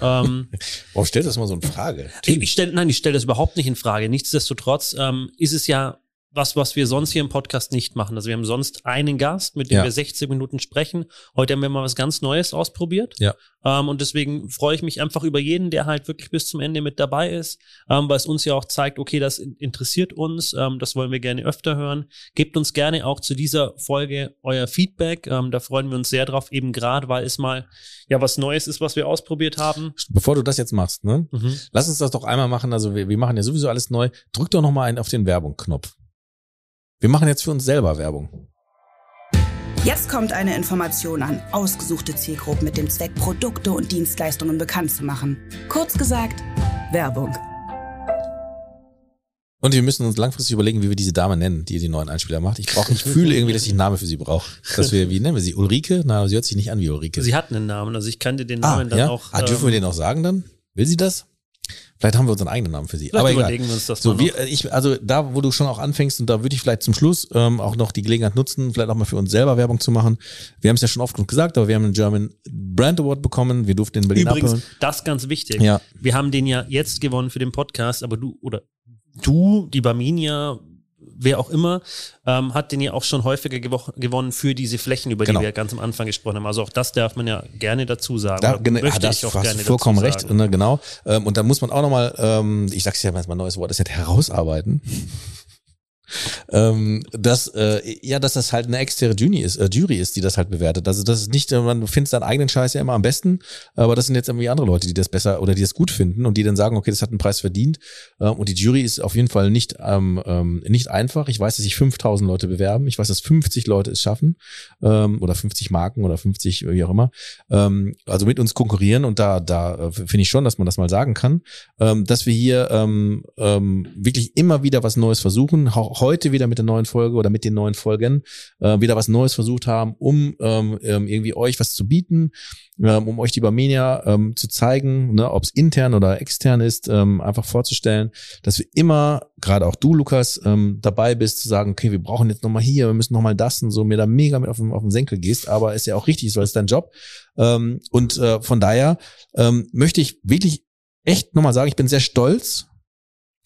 ähm, Warum stellt das mal so eine Frage? ich, ich stell, nein, ich stelle das überhaupt nicht in Frage. Nichtsdestotrotz ähm, ist es ja was, was wir sonst hier im Podcast nicht machen. Also wir haben sonst einen Gast, mit dem Ja. wir 60 Minuten sprechen. Heute haben wir mal was ganz Neues ausprobiert. Ja. Ähm, und deswegen freue ich mich einfach über jeden, der halt wirklich bis zum Ende mit dabei ist, ähm, weil es uns ja auch zeigt, okay, das in- interessiert uns, ähm, das wollen wir gerne öfter hören. Gebt uns gerne auch zu dieser Folge euer Feedback. Ähm, da freuen wir uns sehr drauf, eben gerade, weil es mal ja was Neues ist, was wir ausprobiert haben. Bevor du das jetzt machst, ne? Mhm. Lass uns das doch einmal machen. Also wir, wir machen ja sowieso alles neu. Drück doch noch mal einen auf den Werbung-Knopf. Wir machen jetzt für uns selber Werbung. Jetzt kommt eine Information an ausgesuchte Zielgruppen mit dem Zweck, Produkte und Dienstleistungen bekannt zu machen. Kurz gesagt, Werbung. Und wir müssen uns langfristig überlegen, wie wir diese Dame nennen, die den neuen Einspieler macht. Ich brauche, ich fühle irgendwie, dass ich einen Namen für sie brauche. Dass wir, wie nennen wir sie? Ulrike? Na, sie hört sich nicht an wie Ulrike. Sie hat einen Namen, also ich kannte den ah, Namen dann ja? auch. ah, dürfen wir ähm, den auch sagen dann? Will sie das? Vielleicht haben wir unseren eigenen Namen für sie. Vielleicht Aber egal. überlegen wir uns das So, wir, noch. äh, ich, also da, wo du schon auch anfängst, und da würde ich vielleicht zum Schluss ähm, auch noch die Gelegenheit nutzen, vielleicht auch mal für uns selber Werbung zu machen. Wir haben es ja schon oft genug gesagt, aber wir haben einen German Brand Award bekommen. Wir durften den in Berlin Übrigens, abholen. das ganz wichtig. Ja, Wir haben den ja jetzt gewonnen für den Podcast, aber du oder du, die Barminia, wer auch immer, ähm, hat den ja auch schon häufiger gewo gewonnen für diese Flächen, über Genau. die wir ganz am Anfang gesprochen haben. Also auch das darf man ja gerne dazu sagen. da, genau, möchte das ich auch hast gerne vollkommen dazu recht, sagen. ne, genau. Ähm, und da muss man auch nochmal, ähm, ich sag's ja mal ein neues Wort, das ist ja herausarbeiten. Ähm, dass äh, ja, dass das halt eine externe Jury ist, äh, Jury ist, die das halt bewertet. Also das ist nicht, äh, man findet seinen eigenen Scheiß ja immer am besten, aber das sind jetzt irgendwie andere Leute, die das besser oder die das gut finden und die dann sagen, okay, das hat einen Preis verdient. Äh, und die Jury ist auf jeden Fall nicht ähm, ähm, nicht einfach. Ich weiß, dass sich 5000 Leute bewerben. Ich weiß, dass 50 Leute es schaffen ähm, oder 50 Marken oder 50 wie auch immer. Ähm, also mit uns konkurrieren und da da äh, finde ich schon, dass man das mal sagen kann, ähm, dass wir hier ähm, ähm, wirklich immer wieder was Neues versuchen. Auch heute wieder mit der neuen Folge oder mit den neuen Folgen äh, wieder was Neues versucht haben, um ähm, ähm, irgendwie euch was zu bieten, ähm, um euch die Barmenia ähm, zu zeigen, ne, ob es intern oder extern ist, ähm, einfach vorzustellen, dass wir immer, gerade auch du, Lukas, ähm, dabei bist zu sagen, okay, wir brauchen jetzt nochmal hier, wir müssen nochmal das und so, mir da mega mit auf den, auf den Senkel gehst, aber ist ja auch richtig, so ist dein Job. Ähm, und äh, von daher ähm, möchte ich wirklich echt nochmal sagen, ich bin sehr stolz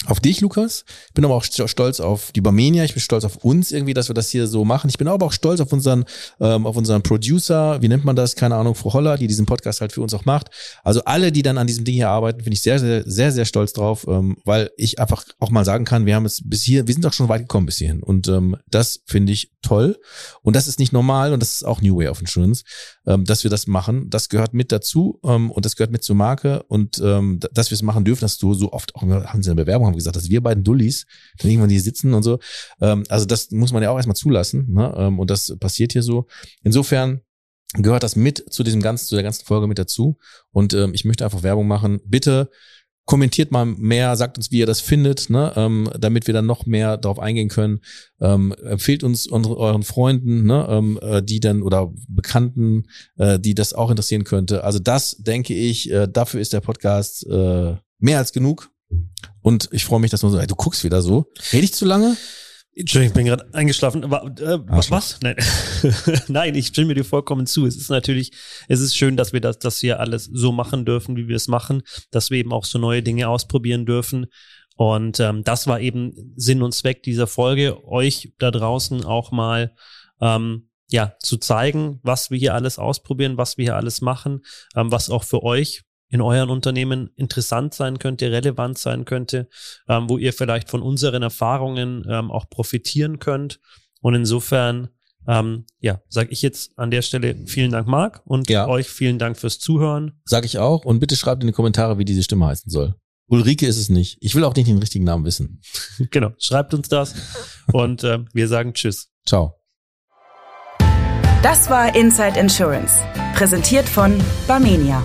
auf dich, Lukas. Ich bin aber auch st- stolz auf die Barmenia. Ich bin stolz auf uns irgendwie, dass wir das hier so machen. Ich bin aber auch stolz auf unseren, ähm, auf unseren Producer. Wie nennt man das? Keine Ahnung, Frau Holler, die diesen Podcast halt für uns auch macht. Also alle, die dann an diesem Ding hier arbeiten, bin ich sehr, sehr, sehr, sehr stolz drauf, ähm, weil ich einfach auch mal sagen kann, wir haben es bis hier, wir sind auch schon weit gekommen bis hierhin. Und ähm, das finde ich toll. Und das ist nicht normal und das ist auch New Way of Insurance, ähm, dass wir das machen. Das gehört mit dazu ähm, und das gehört mit zur Marke und ähm, dass wir es machen dürfen, dass du so oft auch haben sie in der Bewerbung haben gesagt, dass wir beiden Dullis dann irgendwann hier sitzen und so. Ähm, also das muss man ja auch erstmal zulassen. Ne? Ähm, und das passiert hier so. Insofern gehört das mit zu diesem ganzen, zu der ganzen Folge mit dazu. Und ähm, ich möchte einfach Werbung machen. Bitte kommentiert mal mehr, sagt uns, wie ihr das findet, ne, ähm, damit wir dann noch mehr darauf eingehen können. Ähm, empfehlt uns unsere, euren Freunden, ne, ähm, äh, die dann oder Bekannten, äh, die das auch interessieren könnte. Also das denke ich, äh, dafür ist der Podcast äh, mehr als genug. Und ich freue mich, dass du so, du guckst wieder so. Rede ich zu lange? Entschuldigung, ich bin gerade eingeschlafen. Äh, Arschloch. was? Nein. Nein, ich stimme dir vollkommen zu. Es ist natürlich, es ist schön, dass wir das, dass wir alles so machen dürfen, wie wir es machen, dass wir eben auch so neue Dinge ausprobieren dürfen. Und ähm, das war eben Sinn und Zweck dieser Folge, euch da draußen auch mal ähm, ja zu zeigen, was wir hier alles ausprobieren, was wir hier alles machen, ähm, was auch für euch in euren Unternehmen interessant sein könnte, relevant sein könnte, ähm, wo ihr vielleicht von unseren Erfahrungen ähm, auch profitieren könnt. Und insofern, ähm, ja, sage ich jetzt an der Stelle vielen Dank, Marc, und Ja. euch vielen Dank fürs Zuhören. Sag ich auch. Und bitte schreibt in die Kommentare, wie diese Stimme heißen soll. Ulrike ist es nicht. Ich will auch nicht den richtigen Namen wissen. genau, schreibt uns das und ähm, wir sagen Tschüss. Ciao. Das war Inside Insurance, präsentiert von Barmenia.